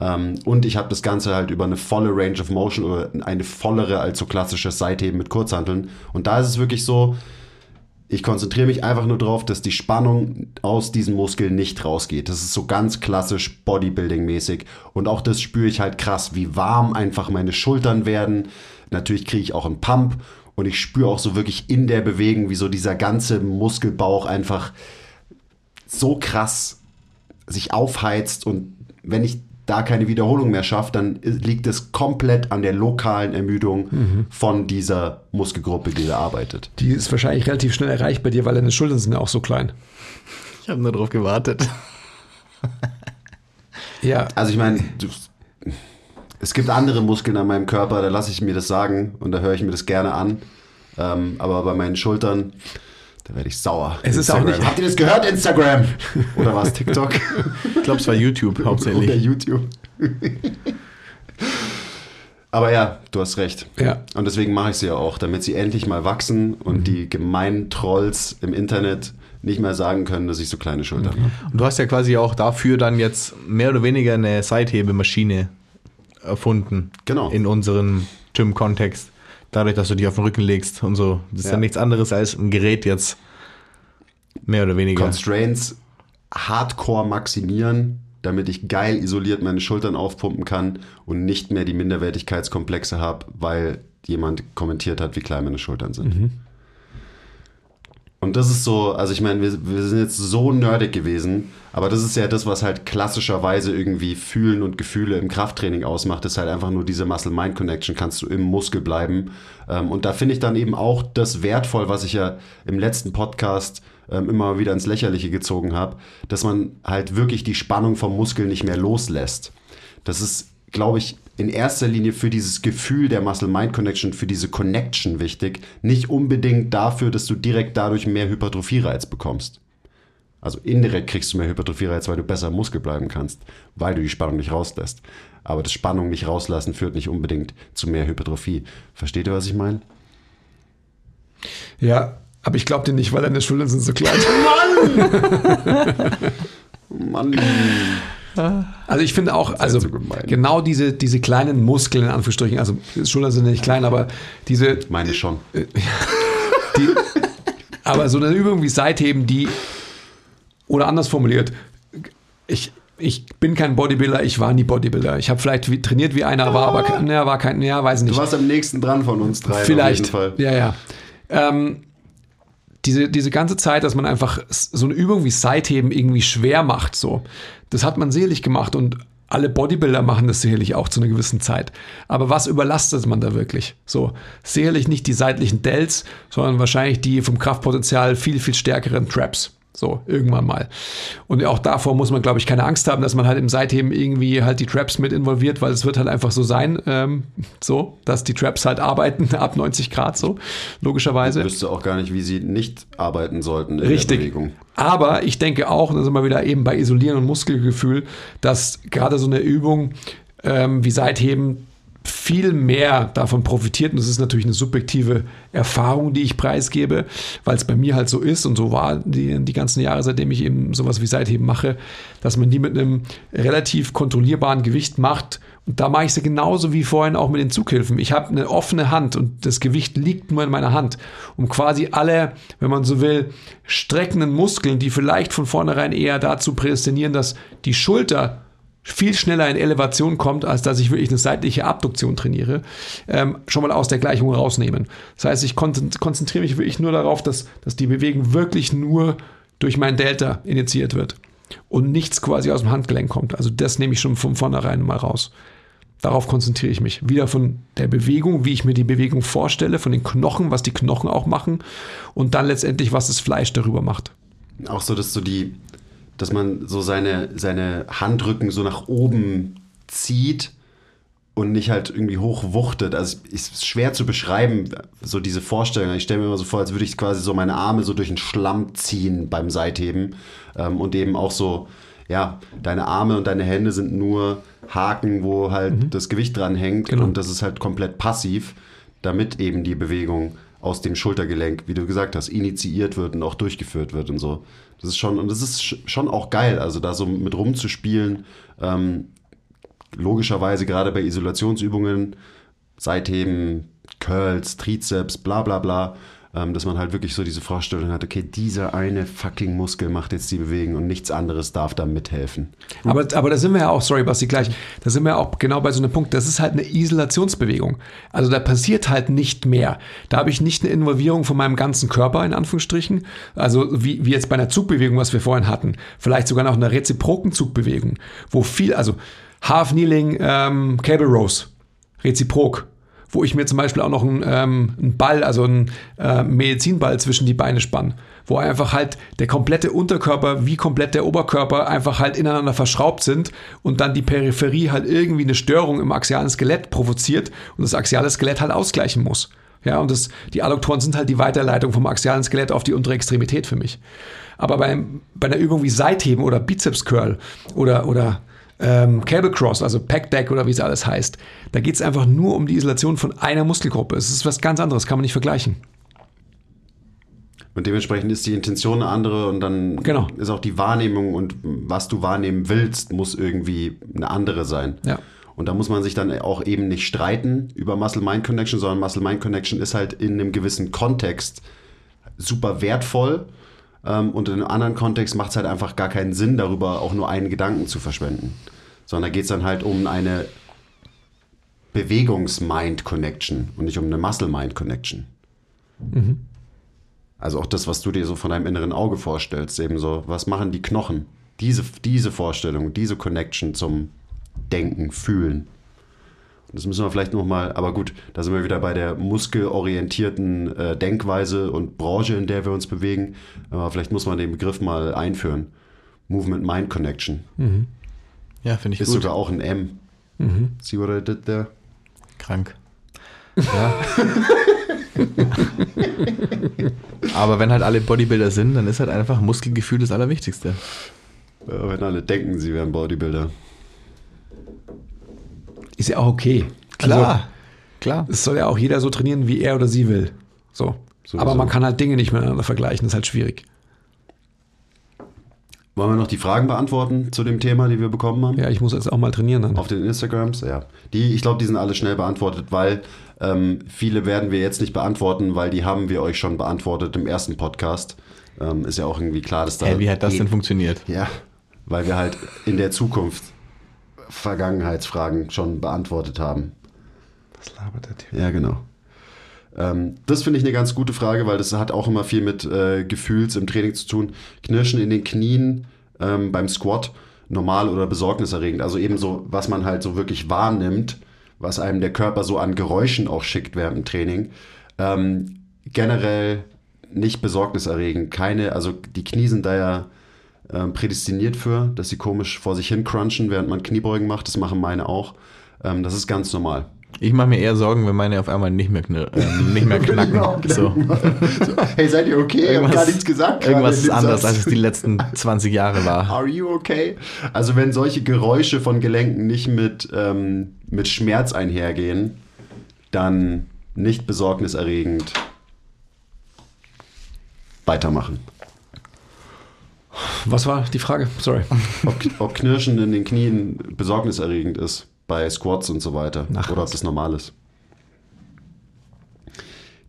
Ähm, und ich habe das Ganze halt über eine volle Range of Motion oder eine vollere als so klassisches Seitheben mit Kurzhanteln. Und da ist es wirklich so, ich konzentriere mich einfach nur darauf, dass die Spannung aus diesen Muskeln nicht rausgeht. Das ist so ganz klassisch Bodybuilding-mäßig. Und auch das spüre ich halt krass, wie warm einfach meine Schultern werden. Natürlich kriege ich auch einen Pump und ich spüre auch so wirklich in der Bewegung, wie so dieser ganze Muskelbauch einfach so krass sich aufheizt. Und wenn ich da keine Wiederholung mehr schafft, dann liegt es komplett an der lokalen Ermüdung mhm. von dieser Muskelgruppe, die da arbeitet. Die ist wahrscheinlich relativ schnell erreicht bei dir, weil deine Schultern sind ja auch so klein. Ich habe nur darauf gewartet. ja. Also ich meine, es gibt andere Muskeln an meinem Körper, da lasse ich mir das sagen und da höre ich mir das gerne an. Ähm, aber bei meinen Schultern, da werde ich sauer. Es ist auch nicht. Habt ihr das gehört, Instagram? Oder war es TikTok? ich glaube, es war YouTube hauptsächlich. Oder YouTube. Aber ja, du hast recht. Ja. Und deswegen mache ich sie ja auch, damit sie endlich mal wachsen und mhm. die gemeinen Trolls im Internet nicht mehr sagen können, dass ich so kleine Schultern mhm. habe. Und du hast ja quasi auch dafür dann jetzt mehr oder weniger eine Seithebemaschine erfunden. Genau. In unserem Gym-Kontext dadurch, dass du dich auf den Rücken legst und so. Das ist ja, ja nichts anderes als ein Gerät jetzt. Mehr oder weniger. Constraints hardcore maximieren, damit ich geil isoliert meine Schultern aufpumpen kann und nicht mehr die Minderwertigkeitskomplexe habe, weil jemand kommentiert hat, wie klein meine Schultern sind. Mhm. Und das ist so, also ich meine, wir, wir sind jetzt so nerdig gewesen, aber das ist ja das, was halt klassischerweise irgendwie Fühlen und Gefühle im Krafttraining ausmacht, ist halt einfach nur diese Muscle-Mind-Connection, kannst du im Muskel bleiben. Ähm, und da finde ich dann eben auch das wertvoll, was ich ja im letzten Podcast ähm, immer wieder ins Lächerliche gezogen habe, dass man halt wirklich die Spannung vom Muskel nicht mehr loslässt. Das ist, glaube ich, in erster Linie für dieses Gefühl der Muscle-Mind-Connection, für diese Connection wichtig, nicht unbedingt dafür, dass du direkt dadurch mehr Hypertrophie-Reiz bekommst. Also indirekt kriegst du mehr Hypertrophie-Reiz, weil du besser im Muskel bleiben kannst, weil du die Spannung nicht rauslässt. Aber das Spannung nicht rauslassen führt nicht unbedingt zu mehr Hypertrophie. Versteht ihr, was ich meine? Ja, aber ich glaube dir nicht, weil deine Schultern sind so klein. Mann! Mann! Also ich finde auch, also so genau diese, diese kleinen Muskeln in Anführungsstrichen, also Schultern sind nicht klein, aber diese. Meine schon. Die, aber so eine Übung wie Seitheben, die, oder anders formuliert, ich, ich bin kein Bodybuilder, ich war nie Bodybuilder. Ich habe vielleicht wie, trainiert wie einer, war aber ne, war kein, ja, weiß nicht. Du warst am nächsten dran von uns drei. Vielleicht. Ja, ja. Ähm, diese, diese ganze Zeit, dass man einfach so eine Übung wie Seitheben irgendwie schwer macht, so, das hat man selig gemacht und alle Bodybuilder machen das sicherlich auch zu einer gewissen Zeit. Aber was überlastet man da wirklich? So, sicherlich nicht die seitlichen Delts, sondern wahrscheinlich die vom Kraftpotenzial viel, viel stärkeren Traps. So, irgendwann mal. Und auch davor muss man, glaube ich, keine Angst haben, dass man halt im Seitheben irgendwie halt die Traps mit involviert, weil es wird halt einfach so sein, ähm, so, dass die Traps halt arbeiten ab 90 Grad so, logischerweise. Ich wüsste auch gar nicht, wie sie nicht arbeiten sollten in Richtig. der Bewegung. Aber ich denke auch, da sind wir wieder eben bei Isolieren und Muskelgefühl, dass gerade so eine Übung ähm, wie Seitheben viel mehr davon profitiert. Und das ist natürlich eine subjektive Erfahrung, die ich preisgebe, weil es bei mir halt so ist und so war die, die ganzen Jahre, seitdem ich eben sowas wie Seitheben mache, dass man die mit einem relativ kontrollierbaren Gewicht macht. Und da mache ich sie genauso wie vorhin auch mit den Zughilfen. Ich habe eine offene Hand und das Gewicht liegt nur in meiner Hand, um quasi alle, wenn man so will, streckenden Muskeln, die vielleicht von vornherein eher dazu prädestinieren, dass die Schulter viel schneller in Elevation kommt, als dass ich wirklich eine seitliche Abduktion trainiere, ähm, schon mal aus der Gleichung rausnehmen. Das heißt, ich konzentriere mich wirklich nur darauf, dass, dass die Bewegung wirklich nur durch mein Delta initiiert wird und nichts quasi aus dem Handgelenk kommt. Also das nehme ich schon von vornherein mal raus. Darauf konzentriere ich mich. Wieder von der Bewegung, wie ich mir die Bewegung vorstelle, von den Knochen, was die Knochen auch machen und dann letztendlich, was das Fleisch darüber macht. Auch so, dass so die, dass man so seine, seine Handrücken so nach oben zieht und nicht halt irgendwie hochwuchtet. Also es ist schwer zu beschreiben, so diese Vorstellung. Ich stelle mir immer so vor, als würde ich quasi so meine Arme so durch den Schlamm ziehen beim Seitheben ähm, und eben auch so, ja, deine Arme und deine Hände sind nur Haken, wo halt das Gewicht dran hängt Genau. und das ist halt komplett passiv, damit eben die Bewegung aus dem Schultergelenk, wie du gesagt hast, initiiert wird und auch durchgeführt wird und so. Das ist schon, und das ist sch- schon auch geil, also da so mit rumzuspielen. Ähm, logischerweise gerade bei Isolationsübungen, Seitheben, Curls, Trizeps, bla bla bla, ähm, dass man halt wirklich so diese Vorstellung hat, okay, dieser eine fucking Muskel macht jetzt die Bewegung und nichts anderes darf da mithelfen. Aber, aber da sind wir ja auch, sorry Basti, gleich, da sind wir ja auch genau bei so einem Punkt, das ist halt eine Isolationsbewegung. Also da passiert halt nicht mehr. Da habe ich nicht eine Involvierung von meinem ganzen Körper, in Anführungsstrichen, also wie, wie jetzt bei einer Zugbewegung, was wir vorhin hatten, vielleicht sogar noch einer reziproken Zugbewegung, wo viel, also Half Kneeling, ähm, Cable Rows, reziprok, wo ich mir zum Beispiel auch noch einen, ähm, einen Ball, also einen äh, Medizinball zwischen die Beine spann, wo einfach halt der komplette Unterkörper wie komplett der Oberkörper einfach halt ineinander verschraubt sind und dann die Peripherie halt irgendwie eine Störung im axialen Skelett provoziert und das axiale Skelett halt ausgleichen muss. Ja, und das, die Adduktoren sind halt die Weiterleitung vom axialen Skelett auf die untere Extremität für mich. Aber beim, bei einer Übung wie Seitheben oder Bizeps Curl oder, oder ähm, Cable Cross, also Pack Deck oder wie es alles heißt, da geht es einfach nur um die Isolation von einer Muskelgruppe. Es ist was ganz anderes, kann man nicht vergleichen. Und dementsprechend ist die Intention eine andere und dann Genau. ist auch die Wahrnehmung und was du wahrnehmen willst, muss irgendwie eine andere sein. Ja. Und da muss man sich dann auch eben nicht streiten über Muscle-Mind-Connection, sondern Muscle-Mind-Connection ist halt in einem gewissen Kontext super wertvoll. Ähm, und in einem anderen Kontext macht es halt einfach gar keinen Sinn, darüber auch nur einen Gedanken zu verschwenden. Sondern da geht es dann halt um eine Bewegungs-Mind-Connection und nicht um eine Muscle-Mind-Connection. Also auch das, was du dir so von deinem inneren Auge vorstellst, eben so, was machen die Knochen? Diese, diese Vorstellung, diese Connection zum Denken, Fühlen. Das müssen wir vielleicht nochmal, aber gut, da sind wir wieder bei der muskelorientierten äh, Denkweise und Branche, in der wir uns bewegen. Aber vielleicht muss man den Begriff mal einführen. Movement-Mind-Connection. Ja, finde ich Ist gut. sogar auch ein M. See what I did there? Krank. Ja. Aber wenn halt alle Bodybuilder sind, dann ist halt einfach Muskelgefühl das Allerwichtigste. Ja, wenn alle denken, sie wären Bodybuilder. Ist ja auch okay. Klar. Also, Klar. es soll ja auch jeder so trainieren, wie er oder sie will. So. Sowieso. Aber man kann halt Dinge nicht miteinander vergleichen, das ist halt schwierig. Wollen wir noch die Fragen beantworten zu dem Thema, die wir bekommen haben? Ja, ich muss jetzt auch mal trainieren dann. Auf den Instagrams, ja. Die, ich glaube, die sind alle schnell beantwortet, weil ähm, viele werden wir jetzt nicht beantworten, weil die haben wir euch schon beantwortet im ersten Podcast. Ähm, ist ja auch irgendwie klar, dass da. Hä, wie hat das denn funktioniert? Ja, weil wir halt in der Zukunft Vergangenheitsfragen schon beantwortet haben. Was labert der Typ? Ja, genau. Ähm, das finde ich eine ganz gute Frage, weil das hat auch immer viel mit äh, Gefühls im Training zu tun. Knirschen in den Knien ähm, beim Squat, normal oder besorgniserregend. Also eben so, was man halt so wirklich wahrnimmt, was einem der Körper so an Geräuschen auch schickt während dem Training. Ähm, generell nicht besorgniserregend. Keine, also die Knie sind da ja ähm, prädestiniert für, dass sie komisch vor sich hin crunchen, während man Kniebeugen macht. Das machen meine auch. Ähm, das ist ganz normal. Ich mache mir eher Sorgen, wenn meine auf einmal nicht mehr, knir äh, nicht mehr knacken. so. Hey, seid ihr okay? Ich hab gar nichts gesagt. Irgendwas ist anders, als es die letzten 20 Jahre war. Are you okay? Also wenn solche Geräusche von Gelenken nicht mit, ähm, mit Schmerz einhergehen, dann nicht besorgniserregend weitermachen. Was war die Frage? Sorry. Ob, ob Knirschen in den Knien besorgniserregend ist bei Squats und so weiter. Ach, oder ob das normal ist.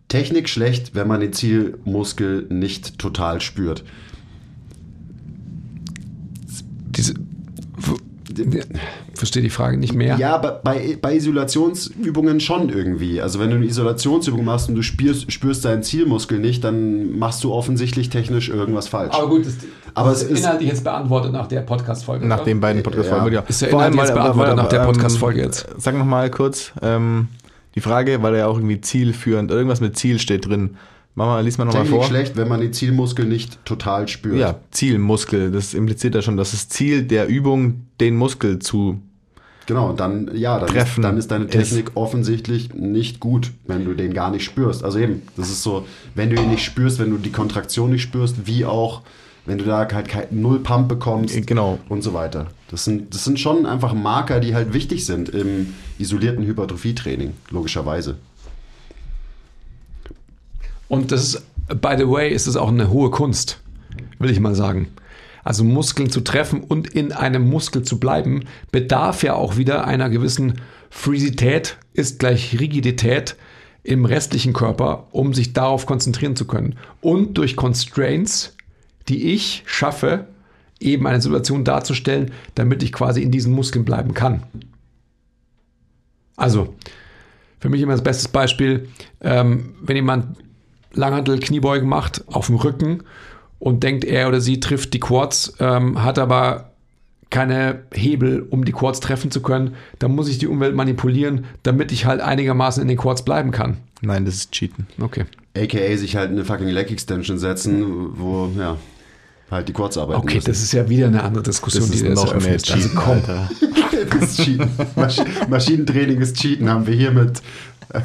Technik schlecht, wenn man den Zielmuskel nicht total spürt. Diese, Verstehe die Frage nicht mehr. Ja, bei- bei, Isolationsübungen schon irgendwie. Also wenn du eine Isolationsübung machst und du spürst, spürst deinen Zielmuskel nicht, dann machst du offensichtlich technisch irgendwas falsch. Aber gut, das, Aber das es ist- inhaltlich jetzt beantwortet nach der Podcast-Folge. Nach oder? den beiden Podcast-Folgen. Ja. Ja. Ist ja inhaltlich jetzt beantwortet nach der Podcast-Folge jetzt. Sag nochmal kurz ähm, die Frage, weil er ja auch irgendwie zielführend, irgendwas mit Ziel steht drin. Mama, lies mal nochmal vor. schlecht, wenn man den Zielmuskel nicht total spürt. Ja, Zielmuskel. Das impliziert ja schon, dass das Ziel der Übung den Muskel zu. Genau, dann, ja, dann, Treffen ist, dann ist deine ist- Technik offensichtlich nicht gut, wenn du den gar nicht spürst. Also eben, das ist so, wenn du ihn nicht spürst, wenn du die Kontraktion nicht spürst, wie auch, wenn du da halt Null Pump bekommst Äh, Genau. und so weiter. Das sind, das sind schon einfach Marker, die halt wichtig sind im isolierten Hypertrophietraining, logischerweise. Und das ist, by the way, ist es auch eine hohe Kunst, will ich mal sagen. Also Muskeln zu treffen und in einem Muskel zu bleiben, bedarf ja auch wieder einer gewissen Freezität, ist gleich Rigidität im restlichen Körper, um sich darauf konzentrieren zu können. Und durch Constraints, die ich schaffe, eben eine Situation darzustellen, damit ich quasi in diesen Muskeln bleiben kann. Also, für mich immer das beste Beispiel, ähm, wenn jemand Langhantel Kniebeugen macht auf dem Rücken und denkt, er oder sie trifft die Quads, ähm, hat aber keine Hebel, um die Quads treffen zu können, dann muss ich die Umwelt manipulieren, damit ich halt einigermaßen in den Quads bleiben kann. Nein, das ist Cheaten. Okay. AKA sich halt eine fucking Leg Extension setzen, wo, ja, halt die Quads arbeiten Okay, müssen. das ist ja wieder eine andere Diskussion, Das ist die jetzt noch mehr. Also Cheaten, komm. Alter. Das ist Cheaten. Masch Maschinentraining ist Cheaten, haben wir hiermit äh,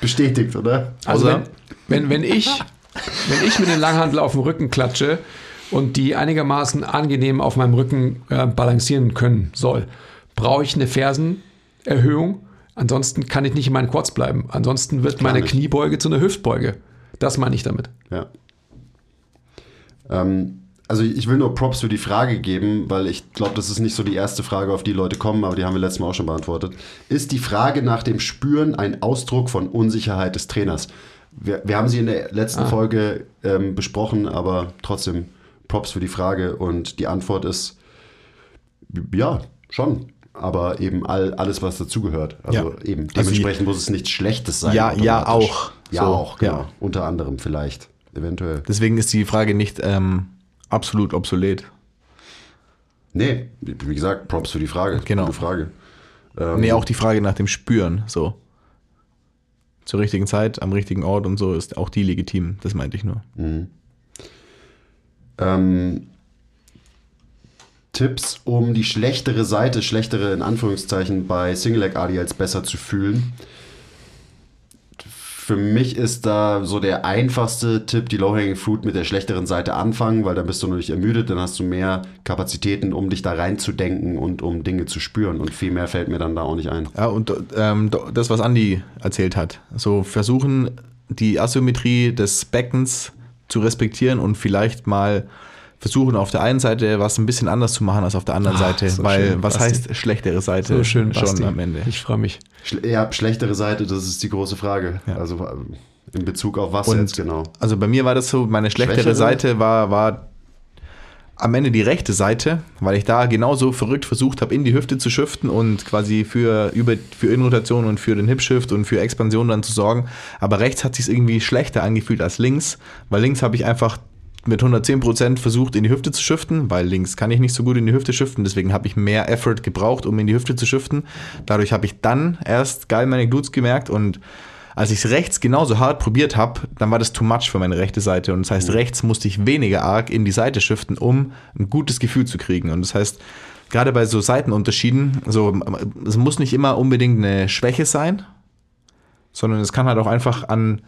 bestätigt, oder? Also wenn, wenn, wenn, ich, wenn ich mit dem Langhandel auf dem Rücken klatsche und die einigermaßen angenehm auf meinem Rücken äh, balancieren können soll, brauche ich eine Fersenerhöhung. Ansonsten kann ich nicht in meinen Quads bleiben. Ansonsten wird meine. Kniebeuge zu einer Hüftbeuge. Das meine ich damit. Ja. Ähm, also ich will nur Props für die Frage geben, weil ich glaube, das ist nicht so die erste Frage, auf die Leute kommen, aber die haben wir letztes Mal auch schon beantwortet. Ist die Frage nach dem Spüren ein Ausdruck von Unsicherheit des Trainers? Wir, wir haben sie in der letzten Folge ähm, besprochen, aber trotzdem Props für die Frage und die Antwort ist ja, schon. Aber eben all, alles, was dazugehört. Also Ja. eben, Also dementsprechend muss es nichts Schlechtes sein. Ja, ja, auch. Ja, So, auch, genau. ja. Unter anderem vielleicht. Eventuell. Deswegen ist die Frage nicht ähm, absolut obsolet. Nee, wie gesagt, Props für die Frage. Genau. Gute Frage. Ähm, Nee, auch die Frage nach dem Spüren, so. Zur richtigen Zeit, am richtigen Ort und so ist auch die legitim. Das meinte ich nur. Ähm, Tipps, um die schlechtere Seite, schlechtere in Anführungszeichen, bei Single Leg ADLs besser zu fühlen. Für mich ist da so der einfachste Tipp, die Low-Hanging Fruit mit der schlechteren Seite anfangen, weil dann bist du nicht ermüdet, dann hast du mehr Kapazitäten, um dich da reinzudenken und um Dinge zu spüren. Und viel mehr fällt mir dann da auch nicht ein. Ja, und ähm, das, was Andi erzählt hat. So versuchen, die Asymmetrie des Beckens zu respektieren und vielleicht mal versuchen, auf der einen Seite was ein bisschen anders zu machen als auf der anderen Ah, Seite. so weil schön, was Basti. heißt schlechtere Seite So schön, schon Basti. am Ende? Ich freue mich. Schle ja, schlechtere Seite, das ist die große Frage. Ja. Also ähm, in Bezug auf was Und jetzt genau? Also bei mir war das so, meine schlechtere Schwächere? Seite war, war am Ende die rechte Seite, weil ich da genauso verrückt versucht habe, in die Hüfte zu shiften und quasi für, über, für Innenrotation und für den Hip-Shift und für Expansion dann zu sorgen. Aber rechts hat sich irgendwie schlechter angefühlt als links, weil links habe ich einfach mit 110% versucht, in die Hüfte zu shiften, weil links kann ich nicht so gut in die Hüfte shiften, deswegen habe ich mehr Effort gebraucht, um in die Hüfte zu shiften. Dadurch habe ich dann erst geil meine Glutes gemerkt und als ich es rechts genauso hart probiert habe, dann war das too much für meine rechte Seite. Und das heißt, rechts musste ich weniger arg in die Seite shiften, um ein gutes Gefühl zu kriegen. Und das heißt, gerade bei so Seitenunterschieden, so, es muss nicht immer unbedingt eine Schwäche sein, sondern es kann halt auch einfach an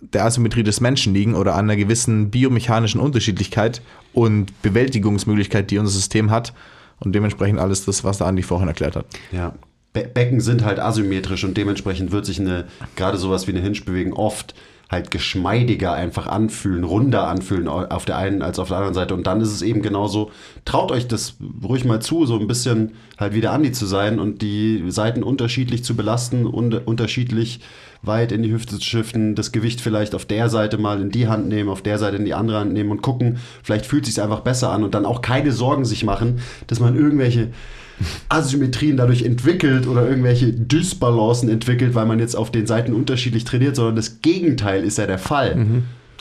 der Asymmetrie des Menschen liegen oder an einer gewissen biomechanischen Unterschiedlichkeit und Bewältigungsmöglichkeit, die unser System hat. Und dementsprechend alles das, was der Andi vorhin erklärt hat. Ja. Be Becken sind halt asymmetrisch und dementsprechend wird sich eine, gerade sowas wie eine Hinge-Bewegung oft halt geschmeidiger einfach anfühlen, runder anfühlen auf der einen als auf der anderen Seite. Und dann ist es eben genauso, traut euch das ruhig mal zu, so ein bisschen halt wieder Andi zu sein und die Seiten unterschiedlich zu belasten und unterschiedlich weit in die Hüfte zu shiften, das Gewicht vielleicht auf der Seite mal in die Hand nehmen, auf der Seite in die andere Hand nehmen und gucken, vielleicht fühlt es sich einfach besser an und dann auch keine Sorgen sich machen, dass man irgendwelche Asymmetrien dadurch entwickelt oder irgendwelche Dysbalancen entwickelt, weil man jetzt auf den Seiten unterschiedlich trainiert, sondern das Gegenteil ist ja der Fall.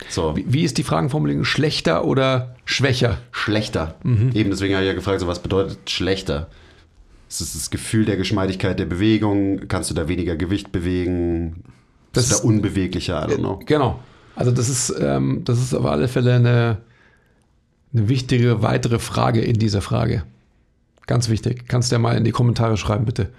So. Wie, wie ist die Fragenformulierung? Schlechter oder schwächer? schlechter. Mhm. Eben deswegen habe ich ja gefragt, so was bedeutet schlechter? Ist es das Gefühl der Geschmeidigkeit der Bewegung? Kannst du da weniger Gewicht bewegen? Das Bist du ist- da unbeweglicher? I don't know. Genau. Also das ist, ähm, das ist auf alle Fälle eine, eine wichtige weitere Frage in dieser Frage. Ganz wichtig. Kannst du ja mal in die Kommentare schreiben, bitte.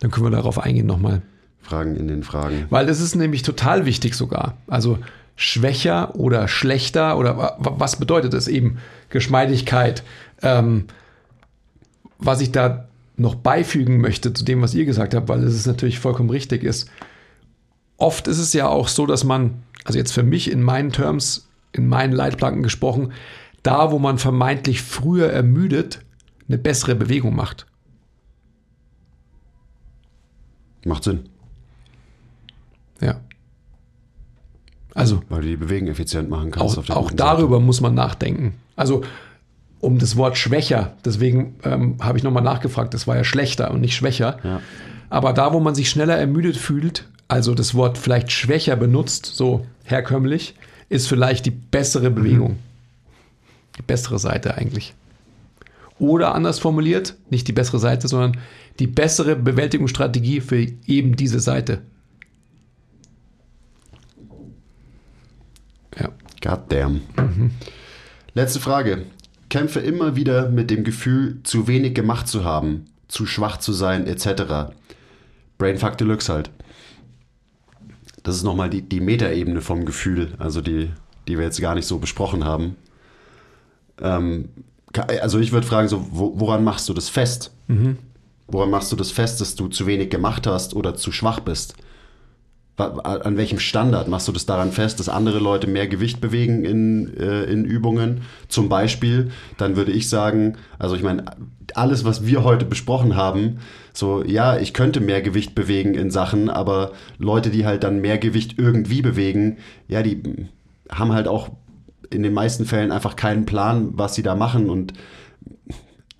Dann können wir darauf eingehen nochmal. Fragen in den Fragen. Weil das ist nämlich total wichtig sogar. Also schwächer oder schlechter oder wa- wa- was bedeutet das eben? Geschmeidigkeit. Ähm, was ich da noch beifügen möchte zu dem, was ihr gesagt habt, weil es natürlich vollkommen richtig ist. Oft ist es ja auch so, dass man, also jetzt für mich in meinen Terms, in meinen Leitplanken gesprochen, da, wo man vermeintlich früher ermüdet, eine bessere Bewegung macht. Macht Sinn, Ja. Also weil du die Bewegung effizient machen kannst. auch, auch darüber muss man nachdenken. Also um das Wort schwächer, deswegen ähm, habe ich nochmal nachgefragt, das war ja schlechter und nicht schwächer. Ja. Aber da, wo man sich schneller ermüdet fühlt, also das Wort vielleicht schwächer benutzt, so herkömmlich, ist vielleicht die bessere Bewegung. Die bessere Seite eigentlich. Oder anders formuliert, nicht die bessere Seite, sondern die bessere Bewältigungsstrategie für eben diese Seite. Ja. Goddamn. Letzte Frage. Kämpfe immer wieder mit dem Gefühl, zu wenig gemacht zu haben, zu schwach zu sein, etc. Brainfuck Deluxe halt. Das ist nochmal die, die Metaebene vom Gefühl, also die, die wir jetzt gar nicht so besprochen haben. Ähm, also ich würde fragen, so, wo, woran machst du das fest? Woran machst du das fest, dass du zu wenig gemacht hast oder zu schwach bist? An welchem Standard machst du das daran fest, dass andere Leute mehr Gewicht bewegen in, äh, in Übungen? Zum Beispiel, dann würde ich sagen, also ich meine, alles, was wir heute besprochen haben, so, ja, ich könnte mehr Gewicht bewegen in Sachen, aber Leute, die halt dann mehr Gewicht irgendwie bewegen, ja, die haben halt auch in den meisten Fällen einfach keinen Plan, was sie da machen und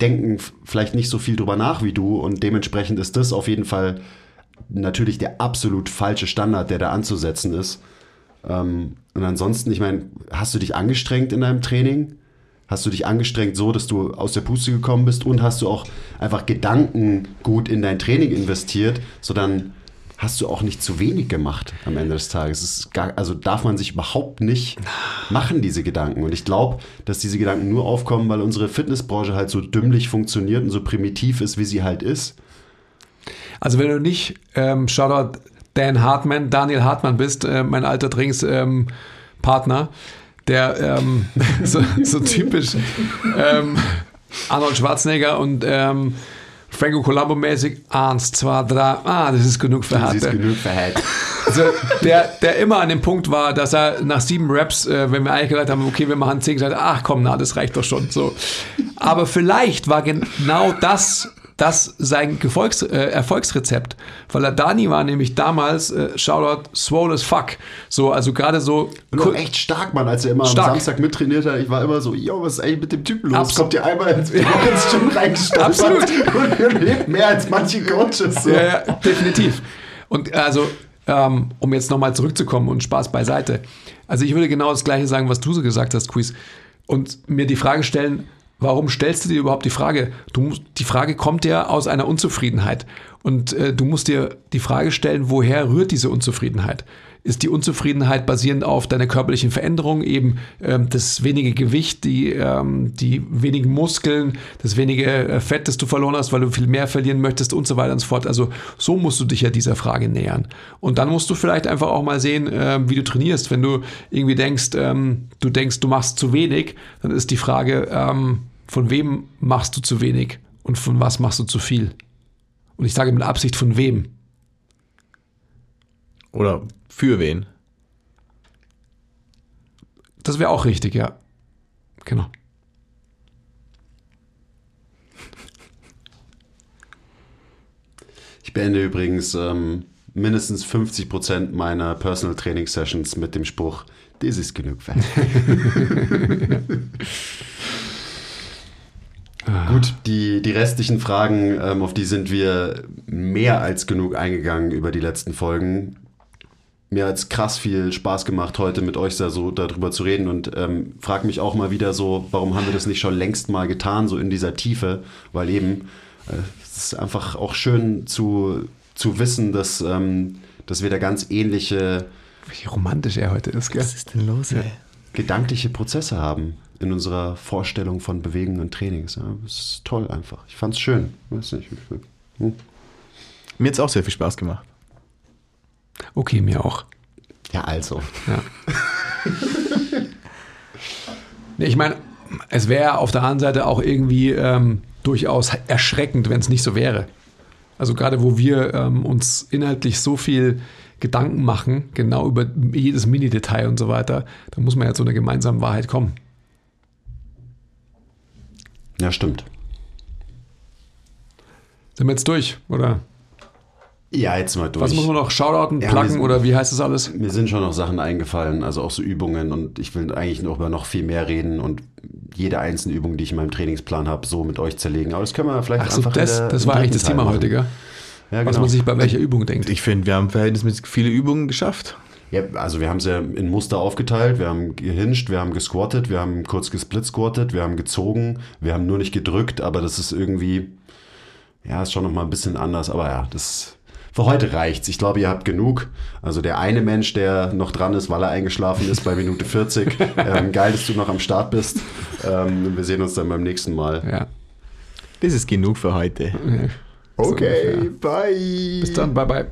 denken vielleicht nicht so viel drüber nach wie du und dementsprechend ist das auf jeden Fall natürlich der absolut falsche Standard, der da anzusetzen ist. Ähm, und ansonsten, ich meine, hast du dich angestrengt in deinem Training? Hast du dich angestrengt so, dass du aus der Puste gekommen bist und hast du auch einfach Gedanken gut in dein Training investiert, so dann hast du auch nicht zu wenig gemacht am Ende des Tages. Gar, also darf man sich überhaupt nicht machen, diese Gedanken. Und ich glaube, dass diese Gedanken nur aufkommen, weil unsere Fitnessbranche halt so dümmlich funktioniert und so primitiv ist, wie sie halt ist. Also wenn du nicht, ähm, Shoutout Dan Hartmann, Daniel Hartmann bist, äh, mein alter Trainingspartner, ähm, der ähm, so, so typisch ähm, Arnold Schwarzenegger und ähm, Franco Colombo mäßig, eins, zwei, drei, ah, das ist genug für Sie ist genug verhält. Also der, der immer an dem Punkt war, dass er nach sieben Raps, äh, wenn wir eigentlich gesagt haben, okay, wir machen zehn, gesagt, ach komm, na, das reicht doch schon. So. Aber vielleicht war genau das, das sein Gefolgs, äh, Erfolgsrezept. Weil er Dani war nämlich damals, äh, Shoutout, swole as fuck. So, also gerade so. Und auch echt stark, Mann, als er immer Stark. am Samstag mittrainiert hat. Ich war immer so, yo, was ist eigentlich mit dem Typen los? Absolut. Kommt ihr einmal ins, ins Gym reingestolpert Absolut. und lebt mehr als manche Coaches. So. Ja, ja, definitiv. Und also, ähm, um jetzt nochmal zurückzukommen und Spaß beiseite. Also ich würde genau das Gleiche sagen, was du so gesagt hast, Quiz. Und mir die Frage stellen, warum stellst du dir überhaupt die Frage? Du, die Frage kommt ja aus einer Unzufriedenheit. Und äh, du musst dir die Frage stellen, woher rührt diese Unzufriedenheit? Ist die Unzufriedenheit basierend auf deiner körperlichen Veränderung, eben ähm, das wenige Gewicht, die, ähm, die wenigen Muskeln, das wenige äh, Fett, das du verloren hast, weil du viel mehr verlieren möchtest und so weiter und so fort. Also so musst du dich ja dieser Frage nähern. Und dann musst du vielleicht einfach auch mal sehen, ähm, wie du trainierst. Wenn du irgendwie denkst, ähm, du denkst, du machst zu wenig, dann ist die Frage, ähm, von wem machst du zu wenig und von was machst du zu viel? Und ich sage mit Absicht von wem. Oder für wen? Das wäre auch richtig, ja. Genau. Ich beende übrigens ähm, mindestens 50% meiner Personal Training Sessions mit dem Spruch, das ist genug verhält. Gut, die, die restlichen Fragen, ähm, auf die sind wir mehr als genug eingegangen über die letzten Folgen. Mir hat es krass viel Spaß gemacht, heute mit euch da so darüber zu reden und ähm, frag mich auch mal wieder so, warum haben wir das nicht schon längst mal getan, so in dieser Tiefe, weil eben äh, es ist einfach auch schön zu, zu wissen, dass, ähm, dass wir da ganz ähnliche Wie romantisch er heute ist, gell? Was ist denn los, ey? gedankliche Prozesse haben in unserer Vorstellung von Bewegen und Trainings. Ja, das ist toll einfach. Ich fand's schön. Weiß nicht. Hm. Mir hat es auch sehr viel Spaß gemacht. Okay, mir auch. Ja, also. Ja. nee, ich meine, es wäre auf der anderen Seite auch irgendwie ähm, durchaus erschreckend, wenn es nicht so wäre. Also gerade wo wir ähm, uns inhaltlich so viel Gedanken machen, genau über jedes Mini-Detail und so weiter, da muss man ja zu einer gemeinsamen Wahrheit kommen. Ja, stimmt. Sind wir jetzt durch, oder? Ja, jetzt mal durch. Was muss man noch? Shoutouten, Ja, pluggen wir- oder wie heißt das alles? Mir sind schon noch Sachen eingefallen, also auch so Übungen und ich will eigentlich noch über noch viel mehr reden und jede einzelne Übung, die ich in meinem Trainingsplan habe, so mit euch zerlegen. Aber das können wir vielleicht Ach so, einfach in das, der- das war eigentlich das Teil Thema machen. heute, gell? Ja, Was genau. man sich bei welcher Übung denkt. Ich finde, wir haben verhältnismäßig viele Übungen geschafft. Ja, also wir haben es ja in Muster aufgeteilt, wir haben gehinscht, wir haben gesquattet, wir haben kurz gesplit squattet, wir haben gezogen, wir haben nur nicht gedrückt, aber das ist irgendwie, ja, ist schon nochmal ein bisschen anders, aber ja, das, für heute reicht's. Ich glaube, ihr habt genug. Also der eine Mensch, der noch dran ist, weil er eingeschlafen ist bei Minute 40, ähm, geil, dass du noch am Start bist. Ähm, wir sehen uns dann beim nächsten Mal. Ja. Das ist genug für heute. So Okay, ungefähr. bye. Bis dann, bye bye.